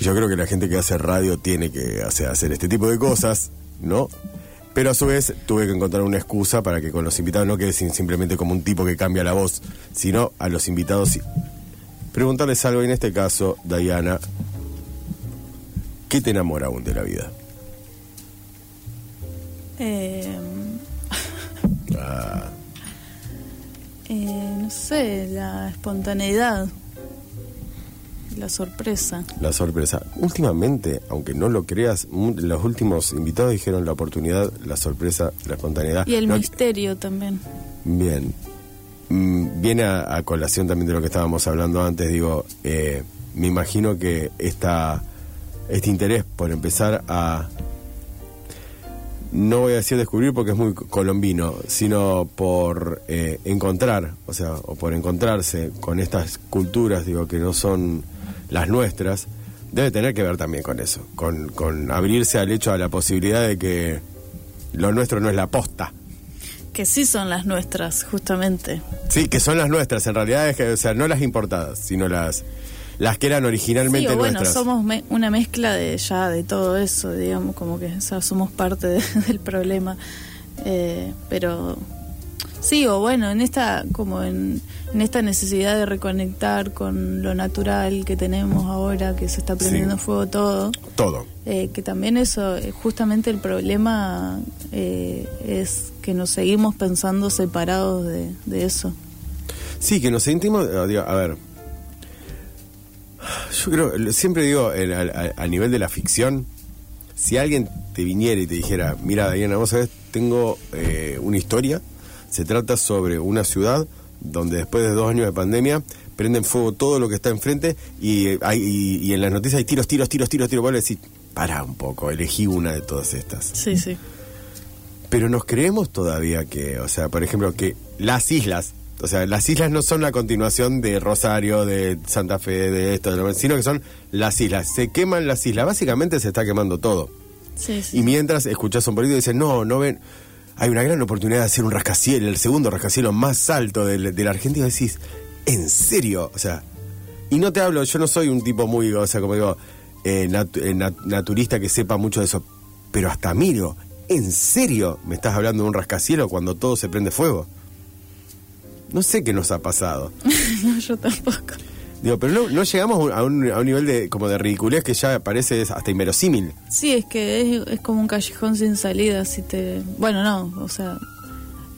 Y Yo creo que la gente que hace radio tiene que hacer, este tipo de cosas, ¿no? Pero a su vez tuve que encontrar una excusa para que con los invitados no quede simplemente como un tipo que cambia la voz, sino a los invitados sí- preguntarles algo, y en este caso, Diana, ¿qué te enamora aún de la vida? Eh, Ah, eh, no sé la espontaneidad la sorpresa la sorpresa. Últimamente, aunque no lo creas, los últimos invitados dijeron la oportunidad, la sorpresa, la espontaneidad. y el No- misterio también Bien. Mm, Viene a, a colación también de lo que estábamos hablando antes, digo, eh, me imagino que esta, este interés por empezar a, no voy a decir descubrir porque es muy colombino, sino por eh, encontrar, o sea, o por encontrarse con estas culturas, digo, que no son las nuestras, debe tener que ver también con eso, con, con abrirse al hecho, a la posibilidad de que lo nuestro no es la posta. Que sí son las nuestras, justamente. Sí, que son las nuestras, en realidad es que, o sea, no las importadas, sino las las que eran originalmente Sí, o bueno, nuestras. somos me- una mezcla de ya de todo eso, digamos, como que o sea, somos parte de- del problema. Eh, pero sí, o bueno, en esta como en, en esta necesidad de reconectar con lo natural que tenemos ahora, que se está prendiendo Sí. fuego todo, Todo. eh, que también eso, eh, justamente el problema eh, es que nos seguimos pensando separados de, de eso. Sí, que nos sentimos, a ver, yo creo, siempre digo, a, nivel de la ficción, si alguien te viniera y te dijera, mira, Diana, vos sabés, tengo eh, una historia, se trata sobre una ciudad donde después de dos años de pandemia prenden fuego todo lo que está enfrente y, eh, hay, y, y en las noticias hay tiros, tiros, tiros, tiros, tiros, vos le decís, para un poco, elegí una de todas estas. Sí, sí. Pero nos creemos todavía que, o sea, por ejemplo, que las islas, o sea, las islas no son la continuación de Rosario, de Santa Fe, de esto, de lo- sino que son las islas. Se queman las islas, básicamente se está quemando todo. Sí, sí. Y mientras escuchás un político y dicen, no, no ven, hay una gran oportunidad de hacer un rascacielos, el segundo rascacielos más alto del- de, la Argentina, y decís, ¿en serio? O sea, y no te hablo, yo no soy un tipo muy, o sea, como digo, eh, nat- eh, nat- naturista que sepa mucho de eso, pero hasta miro, ¿en serio me estás hablando de un rascacielos cuando todo se prende fuego? No sé qué nos ha pasado. No, yo tampoco. Digo, pero no, no llegamos a un, a un nivel de como de ridiculez que ya parece hasta inverosímil. Sí, es que es, es como un callejón sin salida. Si te, bueno, no, o sea,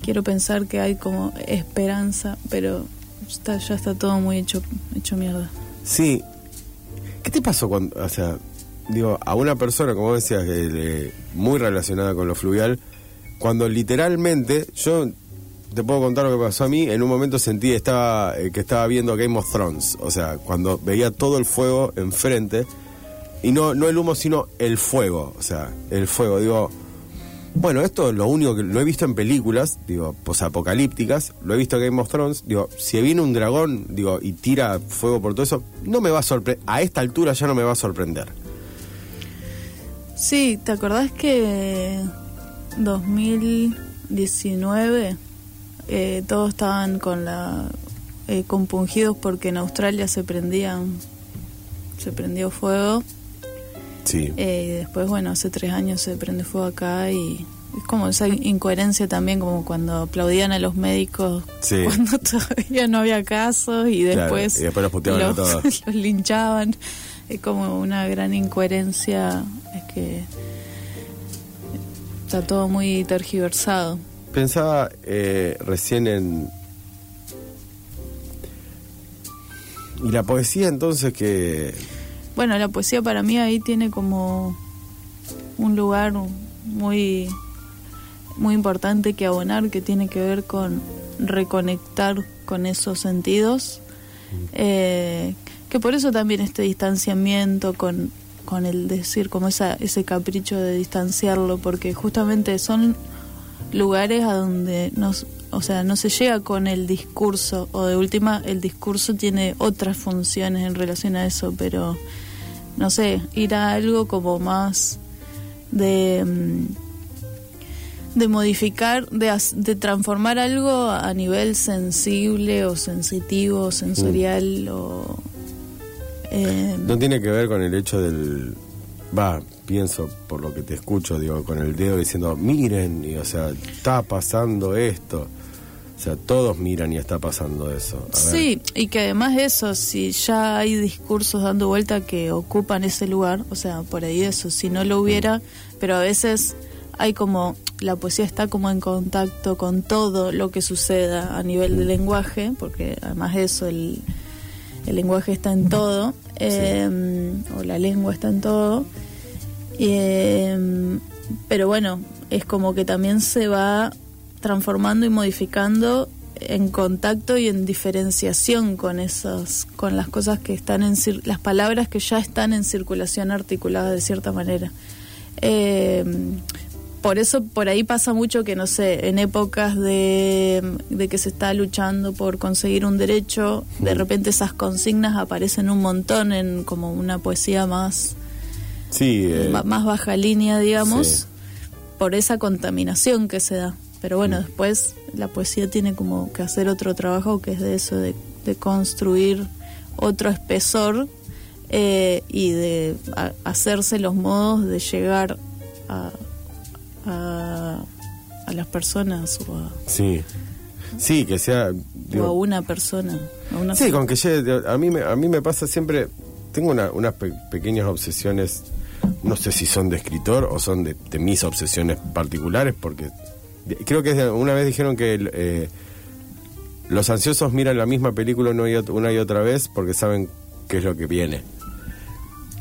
quiero pensar que hay como esperanza, pero está, ya está todo muy hecho, hecho mierda. Sí. ¿Qué te pasó cuando, o sea, digo, a una persona, como decías, que, muy relacionada con lo fluvial, cuando literalmente, yo te puedo contar lo que pasó a mí, en un momento sentí eh, que estaba viendo Game of Thrones, o sea, cuando veía todo el fuego enfrente, y no, no el humo, sino el fuego, o sea, el fuego, digo, bueno, esto es lo único que lo he visto en películas, digo, posapocalípticas, lo he visto en Game of Thrones, digo, si viene un dragón, digo, y tira fuego por todo eso, no me va a sorprender, a esta altura ya no me va a sorprender. Sí, ¿te acordás que 2019 eh, todos estaban con la eh, compungidos porque en Australia se prendían se prendió fuego Sí. Eh, y después, bueno, hace tres años se prende fuego acá y es como esa incoherencia también, como cuando aplaudían a los médicos Sí. cuando todavía no había casos y Claro, después, y después los puteaban a todos. los linchaban. Es como una gran incoherencia, es que está todo muy tergiversado. Pensaba eh, recién en... Y la poesía entonces que... Bueno, la poesía para mí ahí tiene como un lugar muy muy importante que abonar que tiene que ver con reconectar con esos sentidos. Eh, que por eso también este distanciamiento con, con el decir como esa, ese capricho de distanciarlo porque justamente son lugares a donde nos o sea no se llega con el discurso o de última el discurso tiene otras funciones en relación a eso pero no sé ir a algo como más de mm, de modificar de, de transformar algo a nivel sensible o sensitivo o sensorial o eh, No tiene que ver con el hecho del... Va, pienso por lo que te escucho, digo, con el dedo diciendo, miren, y, o sea, está pasando esto. O sea, todos miran y está pasando eso. A ver. Sí, y que además de eso, si ya hay discursos dando vuelta que ocupan ese lugar, o sea, por ahí eso, si no lo hubiera, pero a veces hay como, la poesía está como en contacto con todo lo que suceda a nivel de lenguaje, porque además de eso, el, el lenguaje está en todo, eh, o la lengua está en todo, eh, pero bueno, es como que también se va transformando y modificando en contacto y en diferenciación con esos con las cosas que están en las palabras que ya están en circulación articulada de cierta manera. Eh, por eso por ahí pasa mucho que, no sé, en épocas de, de que se está luchando por conseguir un derecho, de repente esas consignas aparecen un montón en como una poesía más, Sí, eh, más baja línea, digamos, sí. por esa contaminación que se da. Pero bueno, Mm. después la poesía tiene como que hacer otro trabajo que es de eso, de, de construir otro espesor eh, y de a- hacerse los modos de llegar a, a, a las personas o a, sí. Sí, que sea... o a una persona. a una Sí, con que llegue, a mí me, a mí me pasa siempre, tengo una- unas pe- pequeñas obsesiones, no sé si son de escritor o son de, de mis obsesiones particulares, porque de- creo que una vez dijeron que eh, los ansiosos miran la misma película una y, ot- una y otra vez porque saben qué es lo que viene.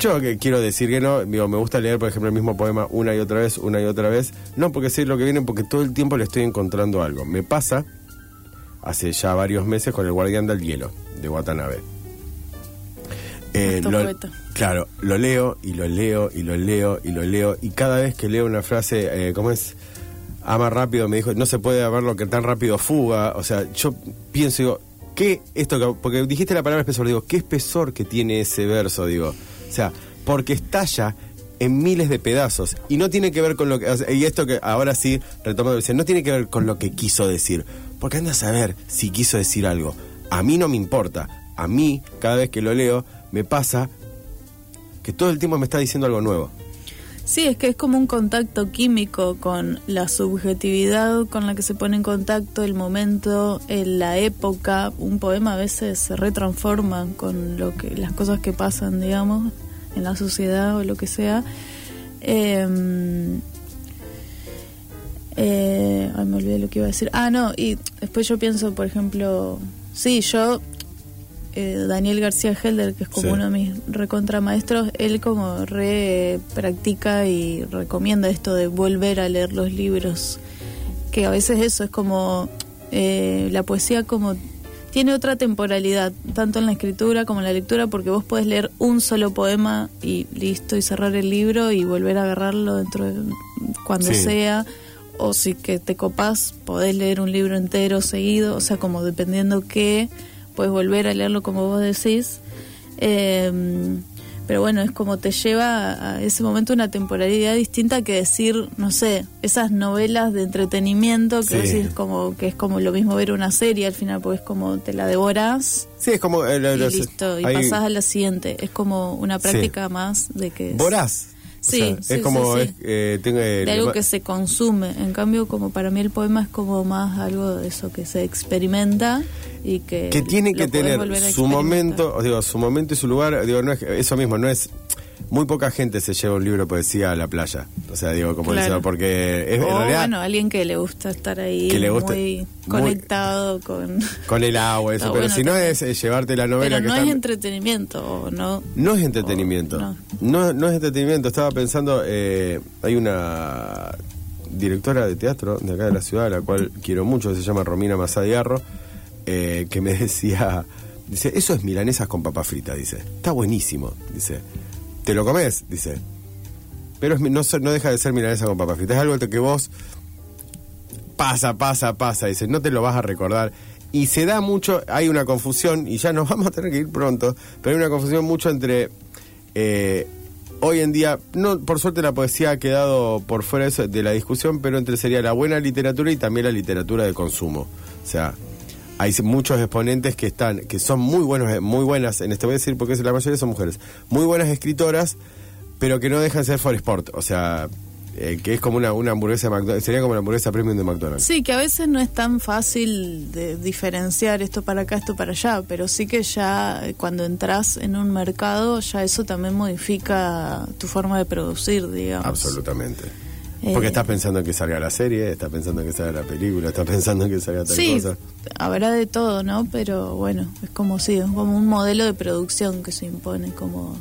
Yo que quiero decir que no, digo, me gusta leer, por ejemplo, el mismo poema una y otra vez, una y otra vez, no porque sé lo que viene, porque todo el tiempo le estoy encontrando algo. Me pasa hace ya varios meses con El Guardián del Hielo, de Watanabe. Eh, lo- claro, lo leo y lo leo y lo leo y lo leo y cada vez que leo una frase, eh, ¿cómo es? Ama rápido, me dijo, no se puede ver lo que tan rápido fuga. O sea, yo pienso, digo, ¿qué esto? que- Porque dijiste la palabra espesor, digo, ¿qué espesor que tiene ese verso? Digo, o sea, porque estalla en miles de pedazos y no tiene que ver con lo que. y esto que ahora sí, dice, no tiene que ver con lo que quiso decir. Porque anda a saber si quiso decir algo. A mí no me importa. A mí, cada vez que lo leo, me pasa que todo el tiempo me está diciendo algo nuevo. Sí, es que es como un contacto químico con la subjetividad con la que se pone en contacto, el momento, eh, la época. Un poema a veces se retransforma con lo que las cosas que pasan, digamos, en la sociedad o lo que sea. Eh, eh, ay, me olvidé lo que iba a decir. Ah, no, y después yo pienso, por ejemplo, sí, yo eh, Daniel García Helder, que es como Sí. uno de mis recontramaestros, él como re practica y recomienda esto de volver a leer los libros, que a veces eso es como eh, la poesía como tiene otra temporalidad, tanto en la escritura como en la lectura, porque vos podés leer un solo poema y listo, y cerrar el libro y volver a agarrarlo dentro de cuando Sí. sea, o si que te copás, podés leer un libro entero seguido, o sea, como dependiendo qué, puedes volver a leerlo como vos decís. Eh, pero bueno, es como te lleva a ese momento una temporalidad distinta que decir, no sé, esas novelas de entretenimiento que Sí. decís como que es como lo mismo ver una serie al final, porque es como te la devoras Sí, es como... eh, lo- y listo, y hay- pasás a la siguiente. Es como una práctica más de que... es- Voraz. O Sí, sea, sí, es como... sí, es, sí. eh, tengo, eh, de algo que se consume. En cambio, como para mí el poema es como más algo de eso que se experimenta y que... que tiene que tener su momento, digo, su momento y su lugar, digo, no es eso mismo, no es muy poca gente se lleva un libro de poesía a la playa. O sea, digo, como Claro. decía, porque es, en o realidad bueno, alguien que le gusta estar ahí Que le gusta- muy muy- conectado con... con el agua, eso, pero bueno si no es, eh, llevarte la novela Pero que no está- es entretenimiento, o no... No es entretenimiento. No. no. No, es entretenimiento. Estaba pensando, eh, hay una directora de teatro de acá de la ciudad, a la cual quiero mucho, se llama Romina Masadiarro, eh, que me decía, dice, eso es milanesas con papa frita, dice. Está buenísimo, dice. ¿Te lo comes? Dice. Pero es no, no deja de ser milanesa con papa frita. Es algo que vos pasa, pasa, pasa, dice, no te lo vas a recordar. Y se da mucho, hay una confusión, y ya nos vamos a tener que ir pronto, pero hay una confusión mucho entre eh, hoy en día, no, por suerte la poesía ha quedado por fuera de la discusión, pero entre sería la buena literatura y también la literatura de consumo. O sea, hay muchos exponentes que están, que son muy buenos, muy buenas, en este voy a decir porque la mayoría son mujeres, muy buenas escritoras, pero que no dejan de ser for sport, o sea, eh, que es como una, una hamburguesa de McDonald's, sería como la hamburguesa premium de McDonald's. Sí, que a veces no es tan fácil de diferenciar esto para acá, esto para allá, pero sí que ya eh, cuando entras en un mercado, ya eso también modifica tu forma de producir, digamos. Absolutamente. Eh, Porque estás pensando en que salga la serie, estás pensando en que salga la película, estás pensando en que salga tal Sí, cosa. habrá de todo, ¿no? Pero bueno, es como sí, es como un modelo de producción que se impone, como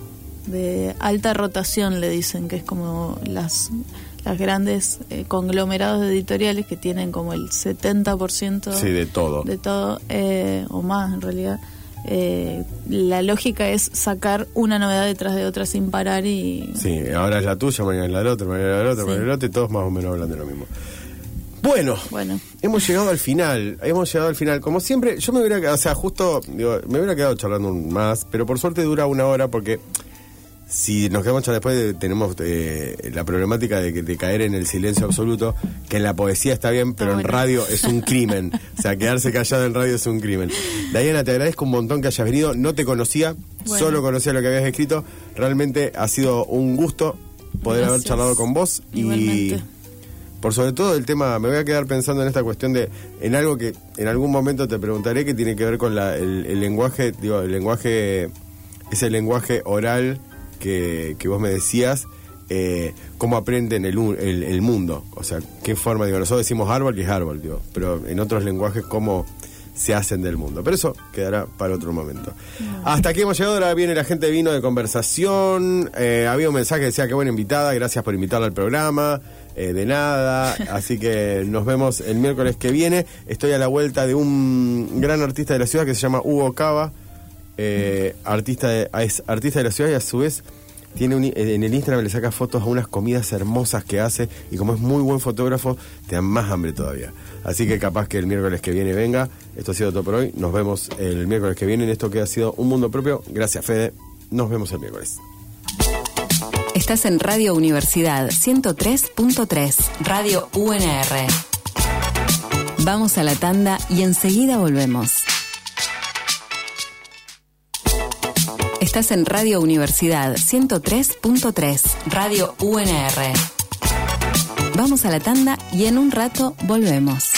de alta rotación, le dicen, que es como las las grandes eh, conglomerados editoriales que tienen como el 70% Sí, de todo. de todo, eh, o más en realidad, eh, la lógica es sacar una novedad detrás de otra sin parar y... Sí, ahora es la tuya, mañana es la otra, mañana es la otra, Sí. mañana es la otra, y todos más o menos hablan de lo mismo. Bueno, Bueno. hemos llegado al final, hemos llegado al final. Como siempre, yo me hubiera quedado, o sea, justo, digo, me hubiera quedado charlando un más, pero por suerte dura una hora porque si nos quedamos después tenemos eh, la problemática de, que- de caer en el silencio absoluto, que en la poesía está bien, pero en bueno. radio es un crimen. o sea, quedarse callado en radio es un crimen. Diana, te agradezco un montón que hayas venido. No te conocía, Bueno. solo conocía lo que habías escrito. Realmente ha sido un gusto poder haber charlado con vos y por sobre todo el tema, me voy a quedar pensando en esta cuestión de, en algo que en algún momento te preguntaré que tiene que ver con la- el, el lenguaje, digo, el lenguaje, ese lenguaje oral que, que vos me decías, eh, cómo aprenden el, el, el mundo, o sea, qué forma, digo, nosotros decimos árbol que es árbol, digo, pero en otros lenguajes cómo se hacen del mundo. Pero eso quedará para otro momento. Hasta aquí hemos llegado, ahora viene la gente de vino de conversación. Eh, había un mensaje que decía que buena invitada, gracias por invitarla al programa. Eh, de nada, así que nos vemos el miércoles que viene. Estoy a la vuelta de un gran artista de la ciudad que se llama Hugo Cava, eh, artista, de, artista de la ciudad y a su vez tiene un, en el Instagram le saca fotos a unas comidas hermosas que hace y como es muy buen fotógrafo te dan más hambre todavía. Así que capaz que el miércoles que viene venga. Esto ha sido todo por hoy. Nos vemos el miércoles que viene en esto que ha sido un mundo propio. Gracias Fede. Nos vemos el miércoles. Estás en Radio Universidad 103.3, Radio UNR. Vamos a la tanda y enseguida volvemos. Estás en Radio Universidad 103.3, Radio UNR. Vamos a la tanda y en un rato volvemos.